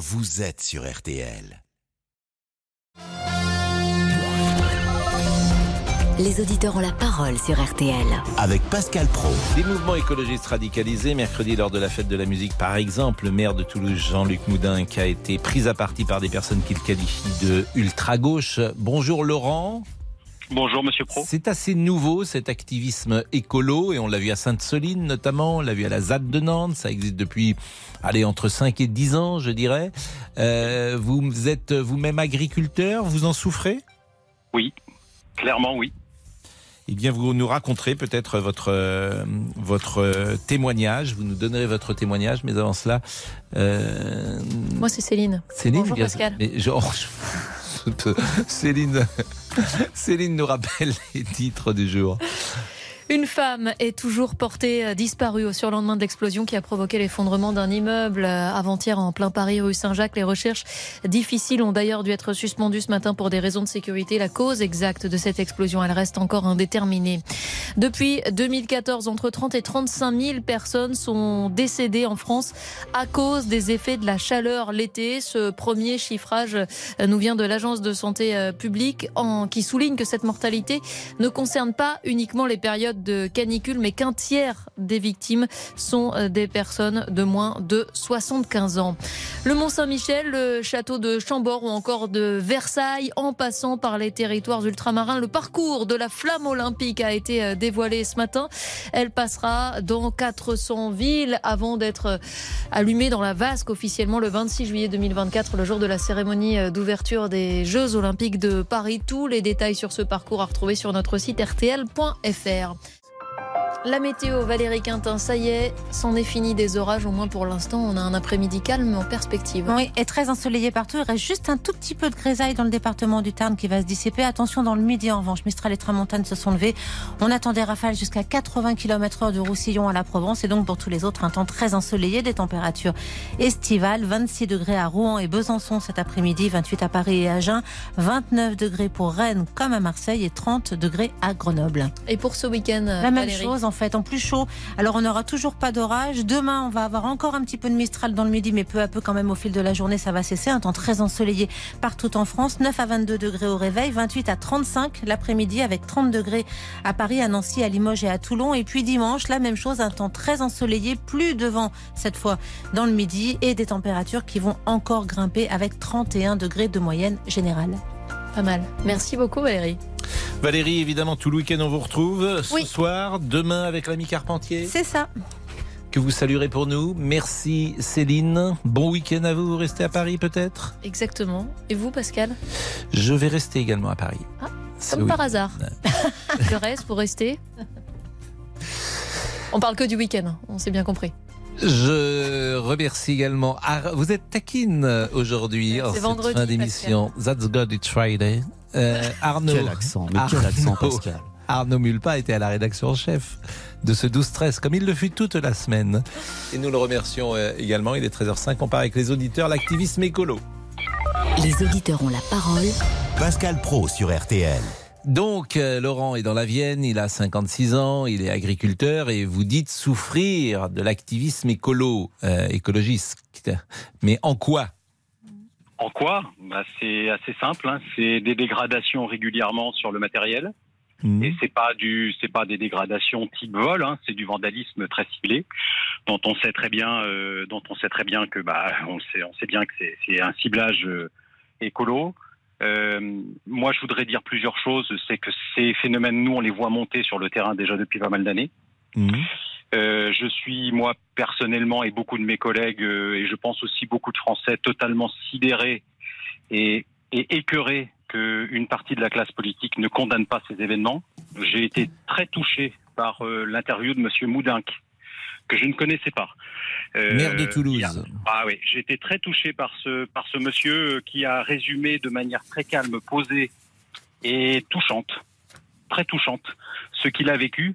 vous êtes sur RTL. Les auditeurs ont la parole sur RTL. Avec Pascal Pro. Des mouvements écologistes radicalisés. Mercredi, lors de la fête de la musique, par exemple, le maire de Toulouse, Jean-Luc Moudin, qui a été pris à partie par des personnes qu'il qualifie de ultra-gauche. Bonjour Laurent. Bonjour Monsieur Pro. C'est assez nouveau cet activisme écolo et on l'a vu à Sainte-Soline notamment, on l'a vu à la ZAD de Nantes, ça existe depuis allez, entre 5 et 10 ans je dirais. Euh, vous êtes vous-même agriculteur, vous en souffrez? Oui, clairement oui. Eh bien, vous nous raconterez peut-être votre euh, votre témoignage. Vous nous donnerez votre témoignage, mais avant cela, euh... moi c'est Céline. Céline, Bonjour Pascal. Mais genre, Céline, Céline nous rappelle les titres du jour. Une femme est toujours portée euh, disparue au surlendemain de l'explosion qui a provoqué l'effondrement d'un immeuble euh, avant-hier en plein Paris, rue Saint-Jacques. Les recherches difficiles ont d'ailleurs dû être suspendues ce matin pour des raisons de sécurité. La cause exacte de cette explosion, elle reste encore indéterminée. Depuis 2014, entre 30 et 35 000 personnes sont décédées en France à cause des effets de la chaleur l'été. Ce premier chiffrage euh, nous vient de l'Agence de santé publique qui souligne que cette mortalité ne concerne pas uniquement les périodes de canicule, mais qu'un tiers des victimes sont euh, des personnes de moins de 75 ans. Le Mont-Saint-Michel, le château de Chambord ou encore de Versailles, en passant par les territoires ultramarins, le parcours de la flamme olympique a été euh, dévoilé ce matin. Elle passera dans 400 villes avant d'être euh, allumée dans la Vasque officiellement le 26 juillet 2024, le jour de la cérémonie d'ouverture des Jeux olympiques de Paris. Tous les détails sur ce parcours à retrouver sur notre site rtl.fr. La météo, Valérie Quintin, ça y est, c'en est fini des orages, au moins pour l'instant. On a un après-midi calme en perspective. Oui, et très ensoleillé partout. Il reste juste un tout petit peu de grisaille dans le département du Tarn qui va se dissiper. Attention dans le midi en revanche. Mistral et Tramontane se sont levés. On attend des rafales jusqu'à 80 km heure de Roussillon à la Provence. Et donc pour tous les autres, un temps très ensoleillé, des températures estivales. 26 degrés à Rouen et Besançon cet après-midi, 28 à Paris et Agen, 29 degrés pour Rennes comme à Marseille et 30 degrés à Grenoble. Et pour ce week-end, la même chose en fait, en plus chaud. Alors on n'aura toujours pas d'orage. Demain, on va avoir encore un petit peu de mistral dans le midi, mais peu à peu quand même au fil de la journée, ça va cesser. Un temps très ensoleillé partout en France. 9 à 22 degrés au réveil, 28 à 35 l'après-midi avec 30 degrés à Paris, à Nancy, à Limoges et à Toulon. Et puis dimanche, la même chose, un temps très ensoleillé, plus devant cette fois dans le midi et des températures qui vont encore grimper avec 31 degrés de moyenne générale. Pas mal. Merci beaucoup Valérie. Valérie, évidemment, tout le week-end, on vous retrouve ce soir, demain avec l'ami Carpentier. C'est ça. Que vous saluerez pour nous. Merci Céline. Bon week-end à vous. Vous restez à Paris peut-être? Exactement. Et vous, Pascal? Je vais rester également à Paris. Ah, comme par hasard. le reste, pour rester On parle que du week-end, on s'est bien compris. Je remercie également. Vous êtes taquine aujourd'hui en cette fin d'émission. That's God It's Friday. Euh, Arnaud. Quel accent, mais quel accent, Pascal. Arnaud Mulpa était à la rédaction en chef de ce 12-13, comme il le fut toute la semaine. Et nous le remercions euh, également. Il est 13h05. On part avec les auditeurs, l'activisme écolo. Les auditeurs ont la parole. Pascal Pro sur RTL. Donc, euh, Laurent est dans la Vienne, il a 56 ans, il est agriculteur et vous dites souffrir de l'activisme écolo, écologiste. Mais en quoi? En quoi? Bah, C'est assez simple. Hein. C'est des dégradations régulièrement sur le matériel. Mmh. Et c'est pas du, c'est pas des dégradations type vol, hein. c'est du vandalisme très ciblé, dont on sait très bien, euh, dont on sait très bien que, bah, on sait, on sait bien que c'est un ciblage euh, écolo. Euh, moi, je voudrais dire plusieurs choses. C'est que ces phénomènes, nous, on les voit monter sur le terrain déjà depuis pas mal d'années. Mmh. Euh, je suis, moi, personnellement, et beaucoup de mes collègues, euh, et je pense aussi beaucoup de Français, totalement sidérés et, et écœurés qu'une partie de la classe politique ne condamne pas ces événements. J'ai été très touché par l'interview de Monsieur Moudinck, que je ne connaissais pas. Euh, Maire de Toulouse. ah oui, j'ai été très touché par ce, par ce monsieur qui a résumé de manière très calme, posée et touchante, très touchante, ce qu'il a vécu.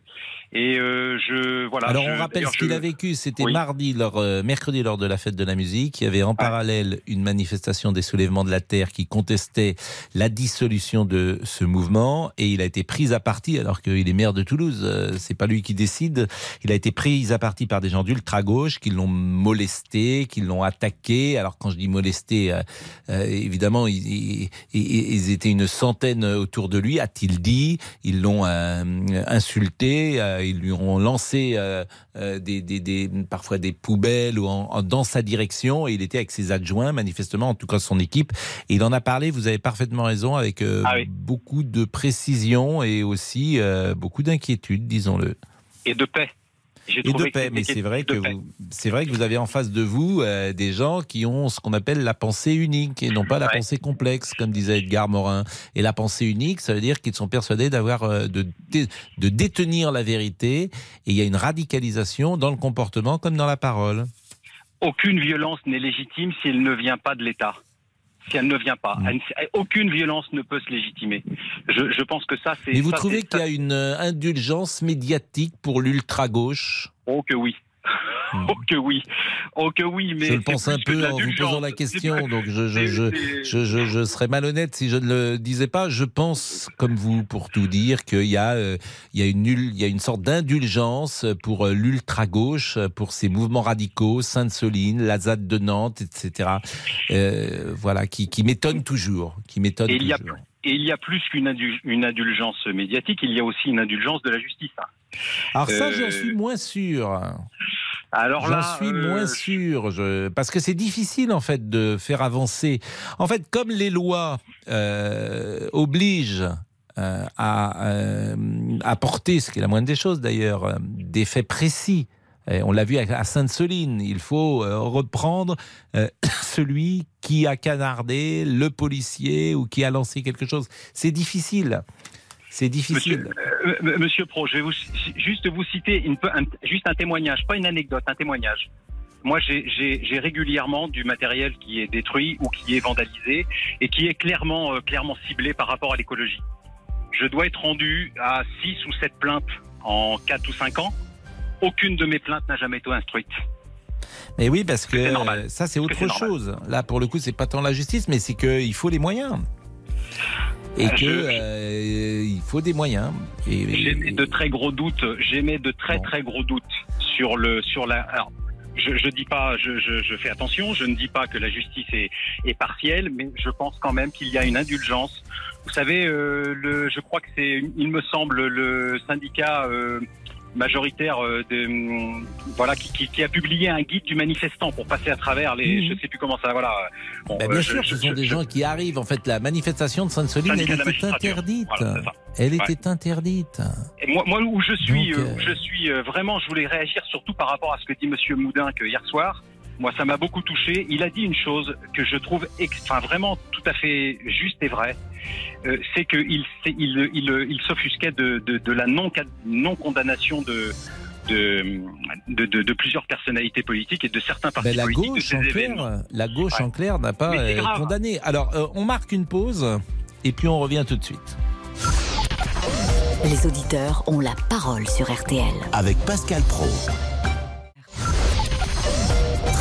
Et euh, je voilà. Alors on rappelle ce qu'il a vécu. C'était mardi, lors, euh, mercredi lors de la fête de la musique. Il y avait en parallèle une manifestation des soulèvements de la terre qui contestait la dissolution de ce mouvement et il a été pris à partie alors qu'il est maire de Toulouse. Euh, c'est pas lui qui décide. Il a été pris à partie par des gens d'ultra gauche qui l'ont molesté, qui l'ont attaqué. Alors quand je dis molesté, évidemment ils, ils, étaient une centaine autour de lui, a-t-il dit. Ils l'ont insulté ils lui ont lancé euh, euh, des, parfois des poubelles ou dans sa direction. Et il était avec ses adjoints, manifestement, en tout cas son équipe. Et il en a parlé, vous avez parfaitement raison, avec euh, ah beaucoup de précision et aussi beaucoup d'inquiétude, disons-le. Et de paix et de paix, mais c'est vrai que vous, c'est vrai que vous avez en face de vous euh, des gens qui ont ce qu'on appelle la pensée unique et non pas la pensée complexe, comme disait Edgar Morin. Et la pensée unique, ça veut dire qu'ils sont persuadés d'avoir euh, de, de détenir la vérité. Et il y a une radicalisation dans le comportement comme dans la parole. Aucune violence n'est légitime si elle ne vient pas de l'État si elle ne vient pas. Mm. aucune violence ne peut se légitimer. Je, pense que ça, c'est. Mais vous trouvez qu'il y a une euh, indulgence médiatique pour l'ultra-gauche? Oh que oui. Hmm. Oh que oui, oh que oui, mais je le pense un peu en vous posant la question, donc je je, je, je, serais malhonnête si je ne le disais pas. Je pense, comme vous, pour tout dire, qu'il y a euh, il y a une il y a une sorte d'indulgence pour euh, l'ultra gauche, pour ces mouvements radicaux, Sainte-Soline, la ZAD de Nantes, etc. Euh, voilà, qui, qui m'étonne toujours, qui m'étonne a, et il y a plus qu'une indulgence médiatique, il y a aussi une indulgence de la justice. Alors ça, j'en suis moins sûr. Alors J'en suis euh, moins sûr, parce que c'est difficile en fait de faire avancer. En fait, comme les lois euh, obligent euh, à apporter, ce qui est la moindre des choses d'ailleurs, des faits précis. On l'a vu à Sainte-Soline, il faut reprendre celui qui a canardé le policier ou qui a lancé quelque chose. C'est difficile. C'est difficile. Monsieur, euh, Pro, je vais juste vous citer un, juste un témoignage, pas une anecdote, un témoignage. Moi, j'ai régulièrement du matériel qui est détruit ou qui est vandalisé et qui est clairement, euh, clairement ciblé par rapport à l'écologie. Je dois être rendu à 6 ou 7 plaintes en 4 ou 5 ans. Aucune de mes plaintes n'a jamais été instruite. Mais oui, parce que ça, c'est autre chose. Là, pour le coup, c'est pas tant la justice, mais c'est qu'il faut les moyens et ah, que euh, il faut des moyens. Et, j'émets de très gros doutes. J'émets de très très gros doutes sur le sur la. Alors, je, je dis pas, je, je, je, fais attention. Je ne dis pas que la justice est, est partielle, mais je pense quand même qu'il y a une indulgence. Vous savez, euh, le, je crois que c'est, il me semble, le syndicat. Euh, majoritaire euh, de, mm, voilà, qui, qui, a publié un guide du manifestant pour passer à travers les. Mmh. Je sais plus comment ça. Voilà. Bon, bah, bien euh, sûr, ce sont des gens qui arrivent. En fait, la manifestation de Sainte-Soline, elle était interdite. elle était interdite. Et moi, moi, où je suis, euh, où je suis vraiment, je voulais réagir surtout par rapport à ce que dit Monsieur Moudin que hier soir. Moi, ça m'a beaucoup touché. Il a dit une chose que je trouve enfin, vraiment tout à fait juste et vraie. Euh, c'est qu'il il, il, il s'offusquait de, de, de, la non-condamnation de, de, de, de, plusieurs personnalités politiques et de certains partis la politiques. Gauche, en clair, la gauche en clair n'a pas euh, condamné. Alors, euh, on marque une pause et puis on revient tout de suite. Les auditeurs ont la parole sur RTL. Avec Pascal Pro.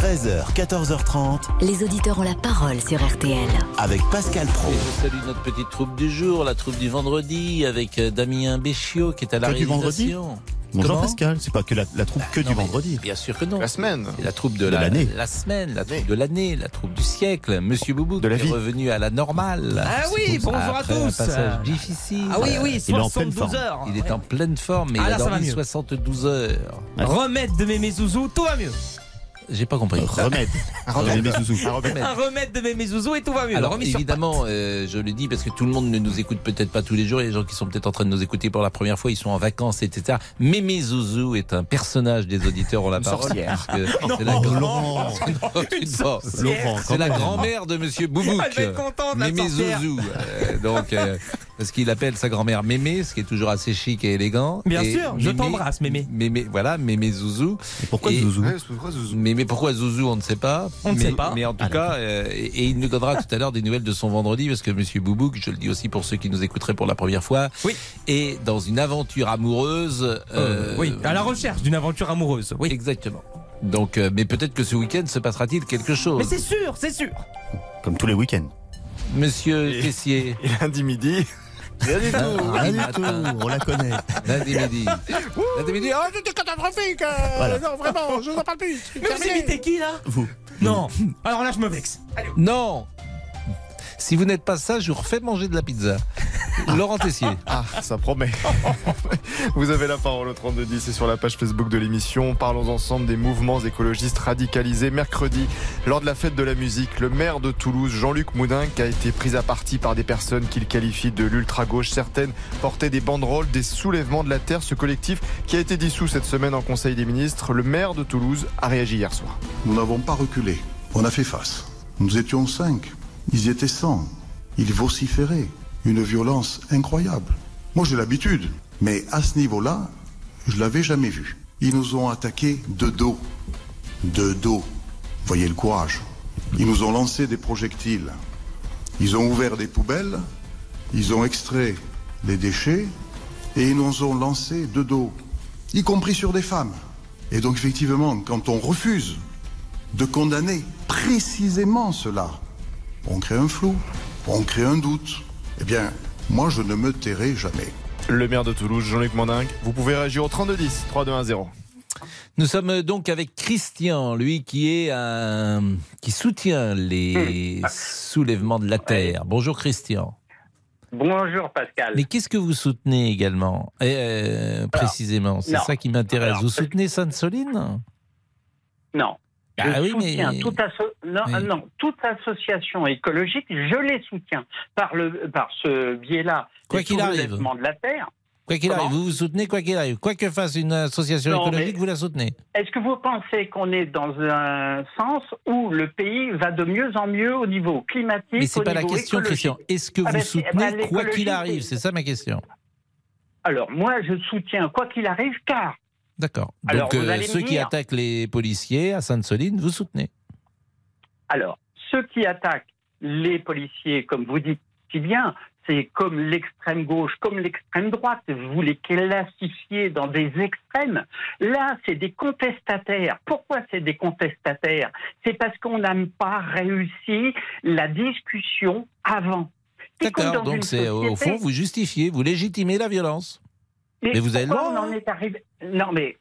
13h, 14h30. Les auditeurs ont la parole sur RTL. Avec Pascal Pro. Et je salue notre petite troupe du jour, la troupe du vendredi, avec euh, Damien Béchiot qui est à la que réalisation. Bonjour Pascal, c'est pas que la, troupe que du vendredi. Bien sûr que non. La semaine. La troupe de, l'année. La, semaine, la troupe de l'année, la troupe du siècle. Monsieur Boubou de la est revenu à la normale. Ah oui, bonjour à tous. Un passage difficile. Ah oui, oui, 72 heures. Il est en pleine forme, mais ah, il a dormi 72 heures. Remède de mes zouzous, tout va mieux. J'ai pas compris. Remède. Un remède. Un remède de Mémé Zouzou et tout va mieux. Alors évidemment, euh, je le dis parce que tout le monde ne nous écoute peut-être pas tous les jours. Il y a des gens qui sont peut-être en train de nous écouter pour la première fois. Ils sont en vacances, etc. Mémé Zouzou est un personnage des auditeurs ont la parole. C'est la, c'est la grand-mère de Monsieur Boubouk. Elle va être contente, Mémé Zouzou. Euh, donc. Euh, parce qu'il appelle sa grand-mère Mémé, ce qui est toujours assez chic et élégant. Bien Et sûr, je Mémé- t'embrasse, Mémé. Mémé, voilà, Mémé Zouzou. Et pourquoi Et- Zouzou Mais, mais pourquoi Zouzou, on ne sait pas. On ne mais, sait pas. Mais en tout cas, euh, et, il nous donnera tout à l'heure des nouvelles de son vendredi, parce que Monsieur Boubouk, je le dis aussi pour ceux qui nous écouteraient pour la première fois, Oui. est dans une aventure amoureuse. Euh, oui, à la recherche d'une aventure amoureuse. Oui. Exactement. Donc, euh, mais peut-être que ce week-end se passera-t-il quelque Mais chose. c'est sûr, c'est sûr. Comme tous les week-ends. Monsieur Et- Tessier, Et lundi midi. Rien du tout. Rien du tout, on la connaît. lundi midi. lundi midi, oh, c'était catastrophique euh, Voilà. Non, vraiment, je n'en parle plus. Mais vous imitez qui là? Vous. Non. Alors là, je me vexe. Allez. Non Si vous n'êtes pas ça, je vous refais manger de la pizza. Laurent Tessier. Ah, ça promet. Vous avez la parole au 3210 et sur la page Facebook de l'émission. Parlons ensemble des mouvements écologistes radicalisés. Mercredi, lors de la fête de la musique, le maire de Toulouse, Jean-Luc Moudinque, a été pris à partie par des personnes qu'il qualifie de l'ultra-gauche. Certaines portaient des banderoles, des soulèvements de la terre. Ce collectif qui a été dissous cette semaine en Conseil des ministres. Le maire de Toulouse a réagi hier soir. Nous n'avons pas reculé. On a fait face. Nous étions cinq. Ils étaient cent. Ils vociféraient. Une violence incroyable. Moi, j'ai l'habitude. Mais à ce niveau-là, je l'avais jamais vu. Ils nous ont attaqués de dos. De dos. Voyez le courage. Ils nous ont lancé des projectiles. Ils ont ouvert des poubelles. Ils ont extrait les déchets. Et ils nous ont lancé de dos. Y compris sur des femmes. Et donc, effectivement, quand on refuse de condamner précisément cela. On crée un flou, on crée un doute. Eh bien, moi, je ne me tairai jamais. Le maire de Toulouse, Jean-Luc Moudinque. Vous pouvez réagir au 3210 3210. Nous sommes donc avec Christian, lui qui est un qui soutient les soulèvements de la terre. Bonjour Christian. Bonjour Pascal. Mais qu'est-ce que vous soutenez également? Et, euh, Précisément, c'est ça qui m'intéresse. Vous soutenez Sainte-Soline? Non. Bah je oui, soutiens mais- toute, asso- non, Oui. non, toute association écologique, je les soutiens par, le, par ce biais-là. Quoi qu'il arrive. de la terre. Quoi qu'il arrive, vous vous soutenez quoi qu'il arrive. Quoi que fasse une association Non, écologique, vous la soutenez. Est-ce que vous pensez qu'on est dans un sens où le pays va de mieux en mieux au niveau climatique Mais c'est pas la question, écologique? Christian. Est-ce que Ah vous ben, soutenez ben, quoi qu'il arrive? C'est ça ma question. Alors, moi, je soutiens quoi qu'il arrive, car D'accord. Alors, Donc euh, ceux qui attaquent les policiers à Sainte-Soline, vous soutenez. Alors, ceux qui attaquent les policiers, comme vous dites si bien, c'est comme l'extrême gauche, comme l'extrême droite, vous les classifiez dans des extrêmes. Là, c'est des contestataires. Pourquoi c'est des contestataires? C'est parce qu'on n'a pas réussi la discussion avant. D'accord. Donc c'est au fond, vous justifiez, vous légitimez la violence. Mais vous avez le pourquoi droit, on en hein? est arrivé? Non, mais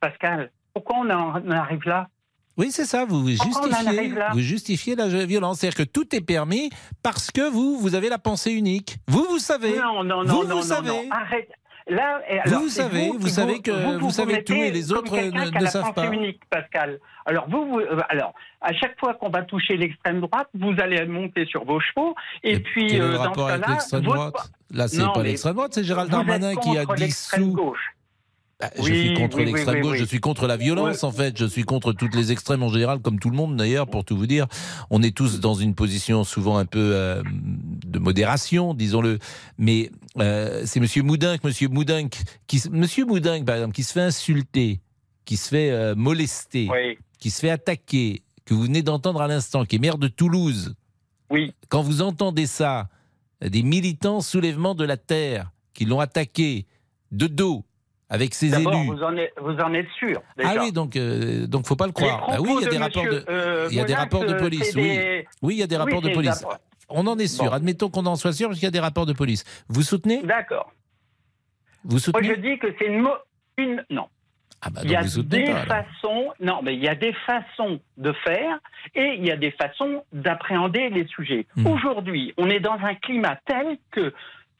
Pascal, pourquoi on en arrive là? Oui, c'est ça. Vous justifiez, vous justifiez la violence. C'est-à-dire que tout est permis parce que vous, vous avez la pensée unique. Vous, vous savez. Non, non, non, vous, non, vous non, savez. non, arrête. Là, et Vous, alors, vous savez, qui vous savez que vous savez tout et les autres ne- ne savent pas. unique, Pascal. Alors vous, vous- euh, alors à chaque fois qu'on va toucher l'extrême droite, vous allez monter sur vos chevaux et puis Quel euh, le dans rapport ce avec l'extrême votre- droite? Là, c'est pas l'extrême droite, c'est Gérald vous Darmanin qui a dissous. gauche. Bah, je Oui, suis contre oui, l'extrême oui, gauche, je suis contre la violence en fait, je suis contre toutes les extrêmes en général, comme tout le monde d'ailleurs, pour tout vous dire. On est tous dans une position souvent un peu euh, de modération, disons-le. Mais euh, c'est Monsieur Moudinque, Monsieur Moudinque, qui, Monsieur Moudinque par exemple, qui se fait insulter, qui se fait euh, molester, qui se fait attaquer, que vous venez d'entendre à l'instant, qui est maire de Toulouse. oui. Quand vous entendez ça, des militants soulèvement de la terre qui l'ont attaqué de dos avec ses élus. vous en êtes, vous en êtes sûr. Ah oui, donc euh, donc faut pas le croire. Ah oui, il y a des de rapports de euh, il y a des rapports de police, oui. il y a des Oui, rapports de police. rapports. On en est sûr. Bon. Admettons qu'on en soit sûr parce qu'il y a des rapports de police. Vous soutenez? D'accord. Vous Moi, soutenez je dis que c'est une, mo- une non. Ah bah Il y a vous des pas. façons, non, mais il y a des façons de faire et il y a des façons d'appréhender les sujets. Hmm. Aujourd'hui, on est dans un climat tel que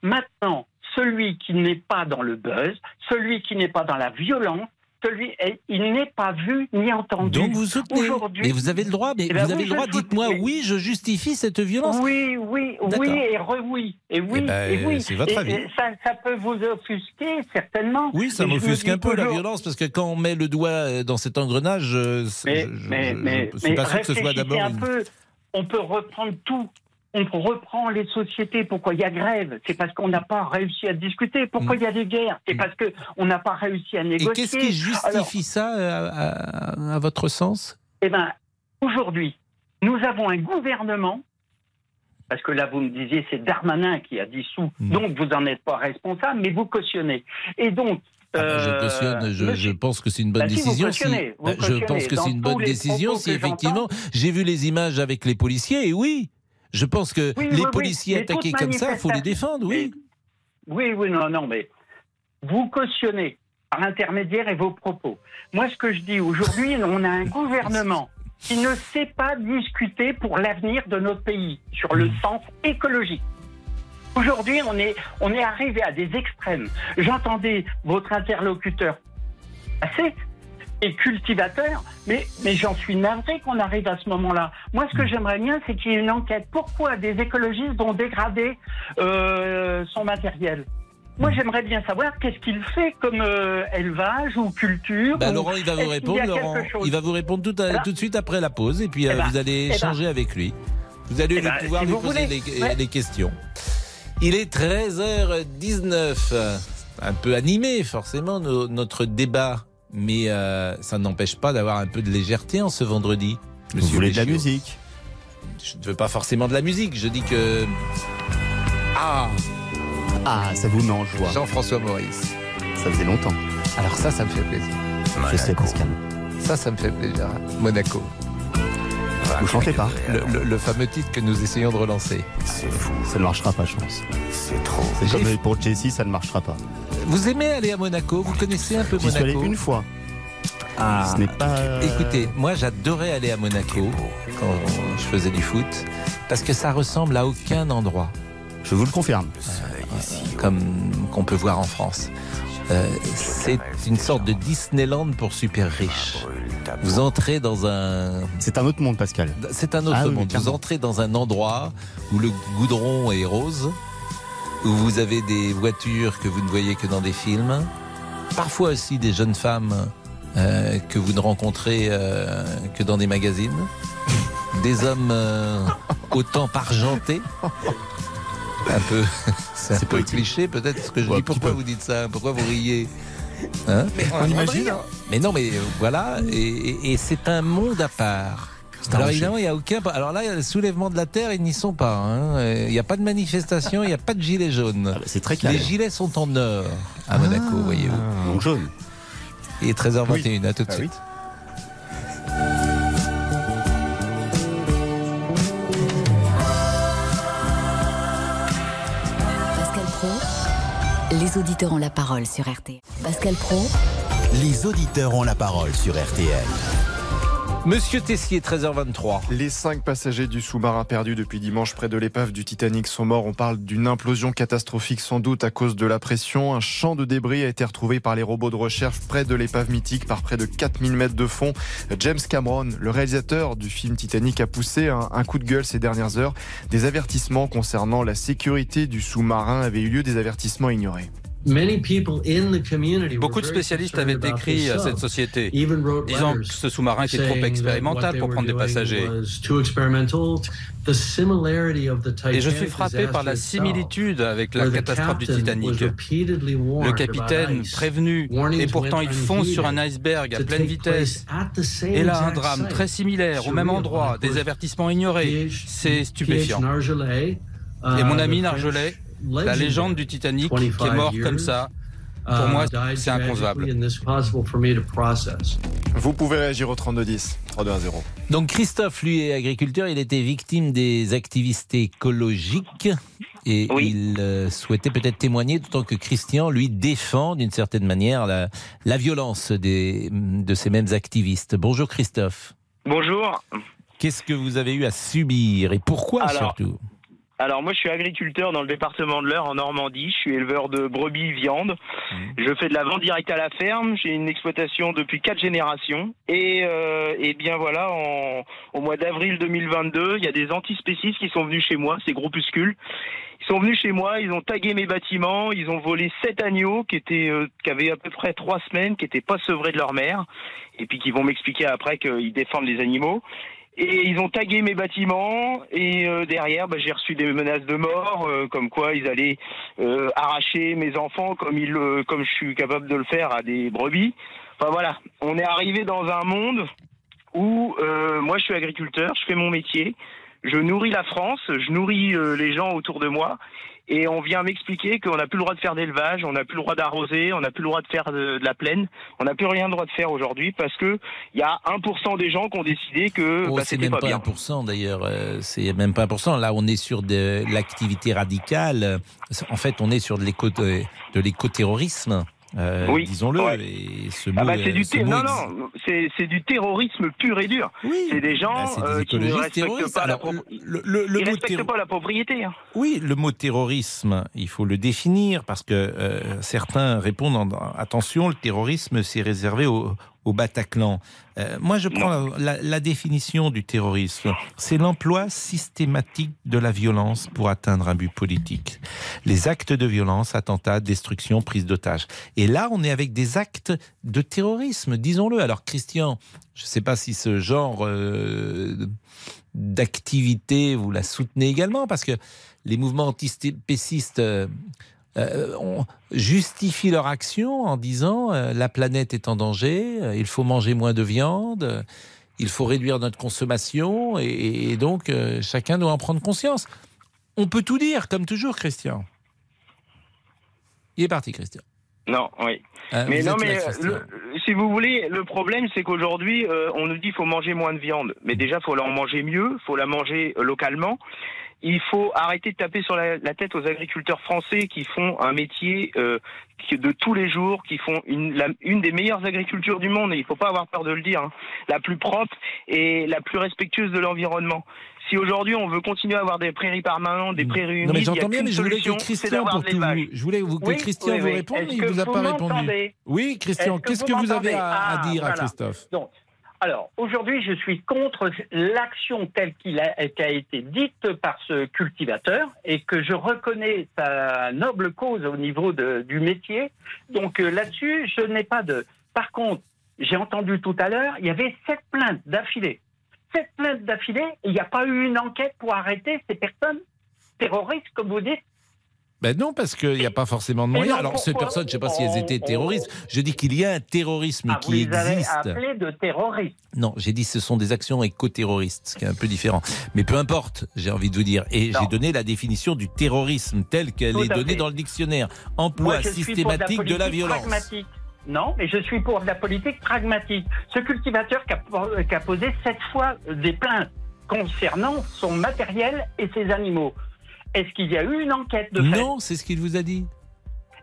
maintenant, celui qui n'est pas dans le buzz, celui qui n'est pas dans la violence, celui, il n'est pas vu ni entendu. Donc vous soutenez. Mais vous avez le droit. Mais Eh ben vous avez le droit. Dites-moi oui, je justifie cette violence. Oui, oui, oui et re-oui. Et oui, Eh ben, et oui. c'est votre avis. ça, ça peut vous offusquer, certainement. Oui, ça m'offusque un peu la violence parce que quand on met le doigt euh, dans cet engrenage, euh, c'est- Mais, je, je suis mais pas sûr que ce soit d'abord une... On peut reprendre tout. On reprend les sociétés. Pourquoi il y a grève? C'est parce qu'on n'a pas réussi à discuter. Pourquoi il y a des guerres? C'est parce qu'on n'a pas réussi à négocier. Et qu'est-ce qui justifie ça, euh, à, à, votre sens? Eh bien, aujourd'hui, nous avons un gouvernement parce que là, vous me disiez, c'est Darmanin qui a dissous, hmm. donc vous n'en êtes pas responsable, mais vous cautionnez. Et donc, ah je cautionne, je, pense que c'est une bonne bah, décision. Si, bah, je pense que c'est une bonne décision si effectivement j'ai vu les images avec les policiers et oui, je pense que les policiers attaqués comme ça, il faut les défendre, oui. oui, oui, non, non, mais vous cautionnez par l'intermédiaire et vos propos. Moi, ce que je dis aujourd'hui, on a un gouvernement qui ne sait pas discuter pour l'avenir de notre pays sur le sens écologique. Aujourd'hui, on est, on est arrivé à des extrêmes. J'entendais votre interlocuteur assez et cultivateur, mais, mais j'en suis navré qu'on arrive à ce moment-là. Moi, ce que j'aimerais bien, c'est qu'il y ait une enquête. Pourquoi des écologistes ont dégradé euh, son matériel? Moi, j'aimerais bien savoir qu'est-ce qu'il fait comme euh, élevage ou culture. Bah, Laurent, il va vous répondre. Laurent, il va vous répondre tout, tout, de suite après la pause, et puis eh euh, ben, vous allez eh ben. échanger avec lui. Vous allez eh pouvoir lui poser les, questions. Il est 13h19. Un peu animé, forcément, notre débat. Mais euh, ça n'empêche pas d'avoir un peu de légèreté en ce vendredi. Monsieur vous voulez de la musique Je ne veux pas forcément de la musique. Je dis que. Ah ah, ça vous met en joie. Jean-François Maurice. Ça faisait longtemps. Alors ça, ça me fait plaisir. Je sais, Pascal. Ça, ça me fait plaisir. Monaco. Vous chantez pas le, fameux titre que nous essayons de relancer. C'est fou. Ça ne marchera pas, je pense. C'est trop. C'est comme pour Jessie, ça ne marchera pas. Vous aimez aller à Monaco? Vous connaissez un peu Monaco J'y suis allé une fois. Ah, ce n'est pas. Euh, écoutez, moi j'adorais aller à Monaco quand je faisais du foot parce que ça ressemble à aucun endroit. Je vous le confirme. comme qu'on peut voir en France. Euh, c'est une sorte de Disneyland pour super riches. Vous entrez dans un. C'est un autre monde, Pascal. C'est un autre ah monde. vous entrez dans un endroit où le goudron est rose, où vous avez des voitures que vous ne voyez que dans des films, parfois aussi des jeunes femmes euh, que vous ne rencontrez euh, que dans des magazines, des hommes autant argentés un peu. C'est un peu cliché peut-être ce que je dis. Pourquoi vous dites ça? Pourquoi vous riez? Hein? Mais on, imagine. Mais non, mais euh, voilà, et, c'est un monde à part. Alors évidemment, il n'y a aucun. Alors là, le soulèvement de la terre, ils n'y sont pas. Hein. Il n'y a pas de manifestation, il n'y a pas de gilets jaunes. Ah, c'est très clair. Les gilets sont en or à Monaco, ah. voyez-vous. Donc jaune. Et 13h21, à tout de ah suite. Les auditeurs ont la parole sur RTL. Pascal Pro. Les auditeurs ont la parole sur RTL. Monsieur Tessier, 13h23. Les cinq passagers du sous-marin perdu depuis dimanche près de l'épave du Titanic sont morts. On parle d'une implosion catastrophique sans doute à cause de la pression. Un champ de débris a été retrouvé par les robots de recherche près de l'épave mythique par près de 4000 mètres de fond. James Cameron, le réalisateur du film Titanic, a poussé un, un coup de gueule ces dernières heures. Des avertissements concernant la sécurité du sous-marin avaient eu lieu, des avertissements ignorés. Beaucoup de spécialistes avaient écrit à cette société, disant que ce sous-marin était trop expérimental pour prendre des passagers. Et je suis frappé par la similitude avec la catastrophe du Titanic. Le capitaine prévenu, et pourtant il fonce sur un iceberg à pleine vitesse. Et là, un drame très similaire, au même endroit, des avertissements ignorés. C'est stupéfiant. Et mon ami Nargelet la légende du Titanic qui est mort comme ça. Pour moi, uh, c'est inconcevable. Vous pouvez réagir au 3210, 3210. Donc Christophe, lui, est agriculteur. Il était victime des activistes écologiques et il euh, souhaitait peut-être témoigner, d'autant que Christian, lui, défend d'une certaine manière la, la violence des, de ces mêmes activistes. Bonjour Christophe. Bonjour. Qu'est-ce que vous avez eu à subir et pourquoi surtout? Alors moi je suis agriculteur dans le département de l'Eure en Normandie, je suis éleveur de brebis viande. Mmh. Je fais de la vente directe à la ferme, j'ai une exploitation depuis quatre générations et, euh, et bien voilà en, au mois d'avril 2022, il y a des antispécistes qui sont venus chez moi, ces groupuscules. Ils sont venus chez moi, ils ont tagué mes bâtiments, ils ont volé sept agneaux qui étaient euh, qui avaient à peu près trois semaines, qui n'étaient pas sevrés de leur mère et puis qui vont m'expliquer après qu'ils défendent les animaux. Et ils ont tagué mes bâtiments. Et euh, derrière, bah, j'ai reçu des menaces de mort, euh, comme quoi ils allaient euh, arracher mes enfants comme ils, comme je suis capable de le faire à des brebis. Enfin voilà, on est arrivé dans un monde où moi je suis agriculteur, je fais mon métier, je nourris la France, je nourris les gens autour de moi et on vient m'expliquer qu'on n'a plus le droit de faire d'élevage, on n'a plus le droit d'arroser, on n'a plus le droit de faire de, la plaine, on n'a plus rien le droit de faire aujourd'hui parce que il y a 1% des gens qui ont décidé que oh, bah, c'était pas, pas bien. 1% d'ailleurs, euh, c'est même pas 1%. Là, on est sur de l'activité radicale. En fait, on est sur de l'éco-terrorisme. Euh, oui, disons-le. Ah bah, c'est du, non, non, c'est du terrorisme pur et dur. C'est des gens bah, euh, qui ne respectent, pas, la, le, le, le respectent pas la propriété. Hein. Oui, le mot terrorisme, il faut le définir parce que euh, certains répondent en, attention, le terrorisme c'est réservé aux, au Bataclan. Euh, moi, je prends la, définition du terrorisme. C'est l'emploi systématique de la violence pour atteindre un but politique. Les actes de violence, attentats, destruction, prise d'otages. Et là, on est avec des actes de terrorisme, disons-le. Alors, Christian, je ne sais pas si ce genre euh, d'activité, vous la soutenez également, parce que les mouvements antispécistes... Euh, euh, on justifie leur action en disant euh, la planète est en danger, euh, il faut manger moins de viande, il faut réduire notre consommation et, donc chacun doit en prendre conscience. On peut tout dire, comme toujours, Christian. Il est parti, Christian. Non, oui. mais non, mais si vous voulez, le problème, c'est qu'aujourd'hui, on nous dit qu'il faut manger moins de viande. Mais déjà, il faut en manger mieux, il faut la manger localement. Il faut arrêter de taper sur la, tête aux agriculteurs français qui font un métier euh, de tous les jours, qui font une, une des meilleures agricultures du monde, et il ne faut pas avoir peur de le dire, hein. la plus propre et la plus respectueuse de l'environnement. Si aujourd'hui on veut continuer à avoir des prairies permanentes, des prairies humides, non mais j'entends bien, mais je voulais que Christian pour tout, je voulais que Christian vous réponde, mais il ne vous a pas répondu. Oui, Christian, qu'est-ce que vous, avez à, dire à Christophe? Alors, aujourd'hui, je suis contre l'action telle a, a, été dite par ce cultivateur et que je reconnais sa noble cause au niveau de, du métier. Donc euh, là-dessus, je n'ai pas de... Par contre, j'ai entendu tout à l'heure, il y avait sept plaintes d'affilée. Sept plaintes d'affilée, il n'y a pas eu une enquête pour arrêter ces personnes terroristes, comme vous dites, ben non, parce qu'il n'y a pas forcément de moyens. Alors, ces personnes, je ne sais pas si elles étaient terroristes. Je dis qu'il y a un terrorisme ah, qui vous les existe. Avez appelé de terroristes. Non, j'ai dit ce sont des actions éco-terroristes, ce qui est un peu différent. Mais peu importe, j'ai envie de vous dire. Et j'ai donné la définition du terrorisme telle qu'elle est donnée dans le dictionnaire. Emploi systématique de la, violence. Non, mais je suis pour de la politique pragmatique. Ce cultivateur qui a, qui a posé sept fois des plaintes concernant son matériel et ses animaux. Est-ce qu'il y a eu une enquête de fait Non, c'est ce qu'il vous a dit.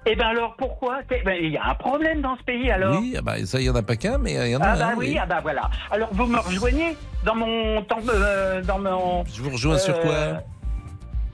Eh bien alors pourquoi ben, Il y a un problème dans ce pays alors. Oui, ah bah, ça il n'y en a pas qu'un, mais il y en a ah bah oui, ah bah voilà. Alors vous me rejoignez dans mon temps, euh, dans mon. Je vous rejoins sur quoi? Euh,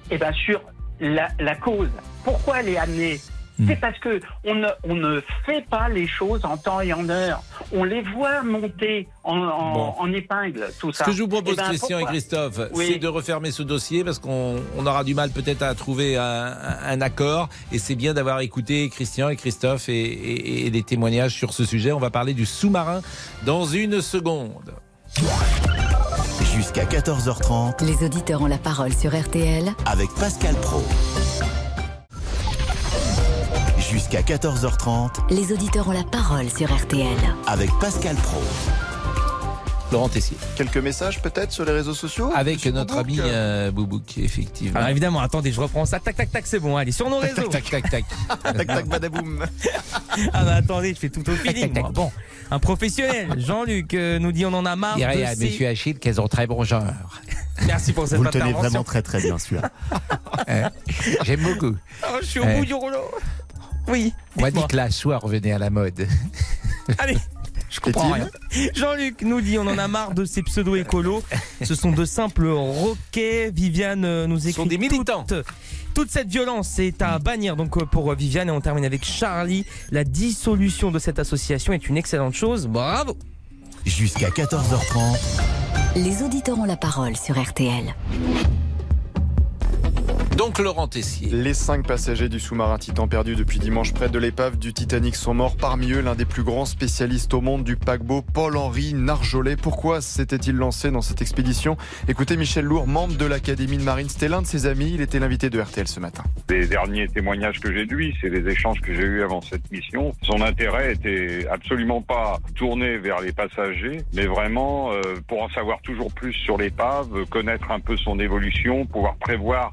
Eh bien sur la, la, cause. Pourquoi elle est amenée Hmm. C'est parce que on ne, on ne fait pas les choses en temps et en heure. On les voit monter en, en, épingle, tout ça. Ce que je vous propose, eh ben, Christian et Christophe, c'est de refermer ce dossier parce qu'on on aura du mal peut-être à trouver un, un accord. Et c'est bien d'avoir écouté Christian et Christophe et, et, et les témoignages sur ce sujet. On va parler du sous-marin dans une seconde. Jusqu'à 14h30. Les auditeurs ont la parole sur RTL avec Pascal Pro. Jusqu'à 14h30. Les auditeurs ont la parole sur RTL. Avec Pascal Pro. Laurent Tessier. Quelques messages peut-être sur les réseaux sociaux Avec notre ami euh, Boubouk, effectivement. Alors évidemment, attendez, je reprends ça. Tac, tac, tac, c'est bon. Allez, sur nos réseaux. Tac, tac, tac, tac. tac, tac, badaboum. ah bah attendez, je fais tout au feeling. Tac, tac, Bon, un professionnel, Jean-Luc, euh, nous dit on en a marre. Il y a Monsieur Achille qu'elles ont très bon genre. Merci pour cette Vous le tenez vraiment très très bien celui-là. Hein? J'aime beaucoup. Oh, je suis au bout du rouleau. Oui. On m'a dit que la soie revenait à la mode. Allez. Je comprends rien. Jean-Luc nous dit on en a marre de ces pseudo-écolos. Ce sont de simples roquets. Viviane euh, nous écrit. Ce sont des militants. Toute, cette violence est à bannir donc euh, pour Viviane et on termine avec Charlie. La dissolution de cette association est une excellente chose. Bravo. Jusqu'à 14h30. Les auditeurs ont la parole sur RTL. Donc Laurent Tessier. Les cinq passagers du sous-marin Titan perdu depuis dimanche près de l'épave du Titanic sont morts. Parmi eux, l'un des plus grands spécialistes au monde du paquebot, Paul-Henri Narjolet. Pourquoi s'était-il lancé dans cette expédition? Écoutez Michel Lourd, membre de l'Académie de Marine. C'était l'un de ses amis. Il était l'invité de RTL ce matin. Les derniers témoignages que j'ai de lui, c'est les échanges que j'ai eus avant cette mission. Son intérêt était absolument pas tourné vers les passagers, mais vraiment euh, pour en savoir toujours plus sur l'épave, connaître un peu son évolution, pouvoir prévoir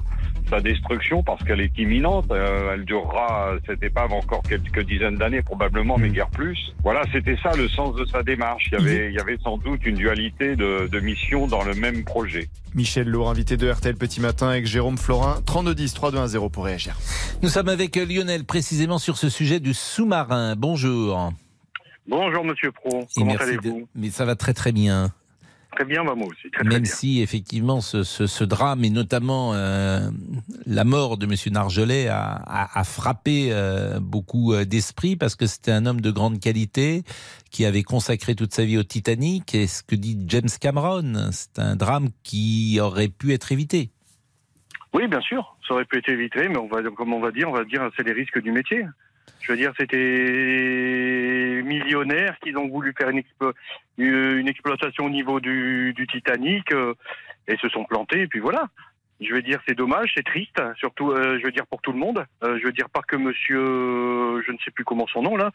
sa destruction parce qu'elle est imminente. Euh, elle durera cette épave encore quelques dizaines d'années probablement, mais guère plus. Voilà, c'était ça le sens de sa démarche. Il y avait, il y avait sans doute une dualité de, de missions dans le même projet. Michel Lourd, invité de RTL Petit Matin avec Jérôme Florin, 3210 3210 pour réagir. Nous sommes avec Lionel précisément sur ce sujet du sous-marin. Bonjour. Bonjour Monsieur Pro, comment allez-vous Mais ça va très très bien. Très bien, bah, moi aussi. Très, Même si effectivement ce, ce, ce, drame et notamment euh, la mort de Monsieur Nargelet a, a, a frappé euh, beaucoup euh, d'esprits parce que c'était un homme de grande qualité qui avait consacré toute sa vie au Titanic et ce que dit James Cameron, c'est un drame qui aurait pu être évité. Oui, bien sûr, ça aurait pu être évité, mais on va, comme on va dire, on va dire, c'est les risques du métier. Je veux dire, c'était millionnaires qui ont voulu faire une, explo une exploitation au niveau du, du Titanic euh, et se sont plantés. Et puis voilà. Je veux dire, c'est dommage, c'est triste, surtout, euh, je veux dire pour tout le monde. Euh, je veux dire pas que Monsieur, je ne sais plus comment son nom là,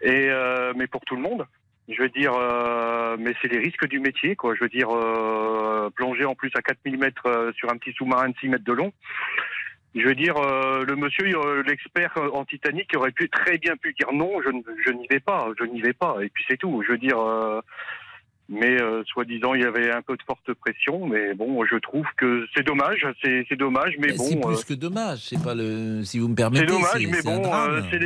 et mais pour tout le monde. Je veux dire, mais c'est les risques du métier, quoi. Je veux dire, plonger en plus à 4000 mètres sur un petit sous-marin de 6 mètres de long. Je veux dire, euh, le monsieur, euh, l'expert en Titanic, aurait pu très bien pu dire non, je, je n'y vais pas, je n'y vais pas, et puis c'est tout. Je veux dire, euh, mais euh, soi-disant, il y avait un peu de forte pression, mais bon, je trouve que c'est dommage, c'est dommage, mais, mais bon. C'est plus que dommage, c'est pas le, si vous me permettez. C'est dommage, mais bon, c'est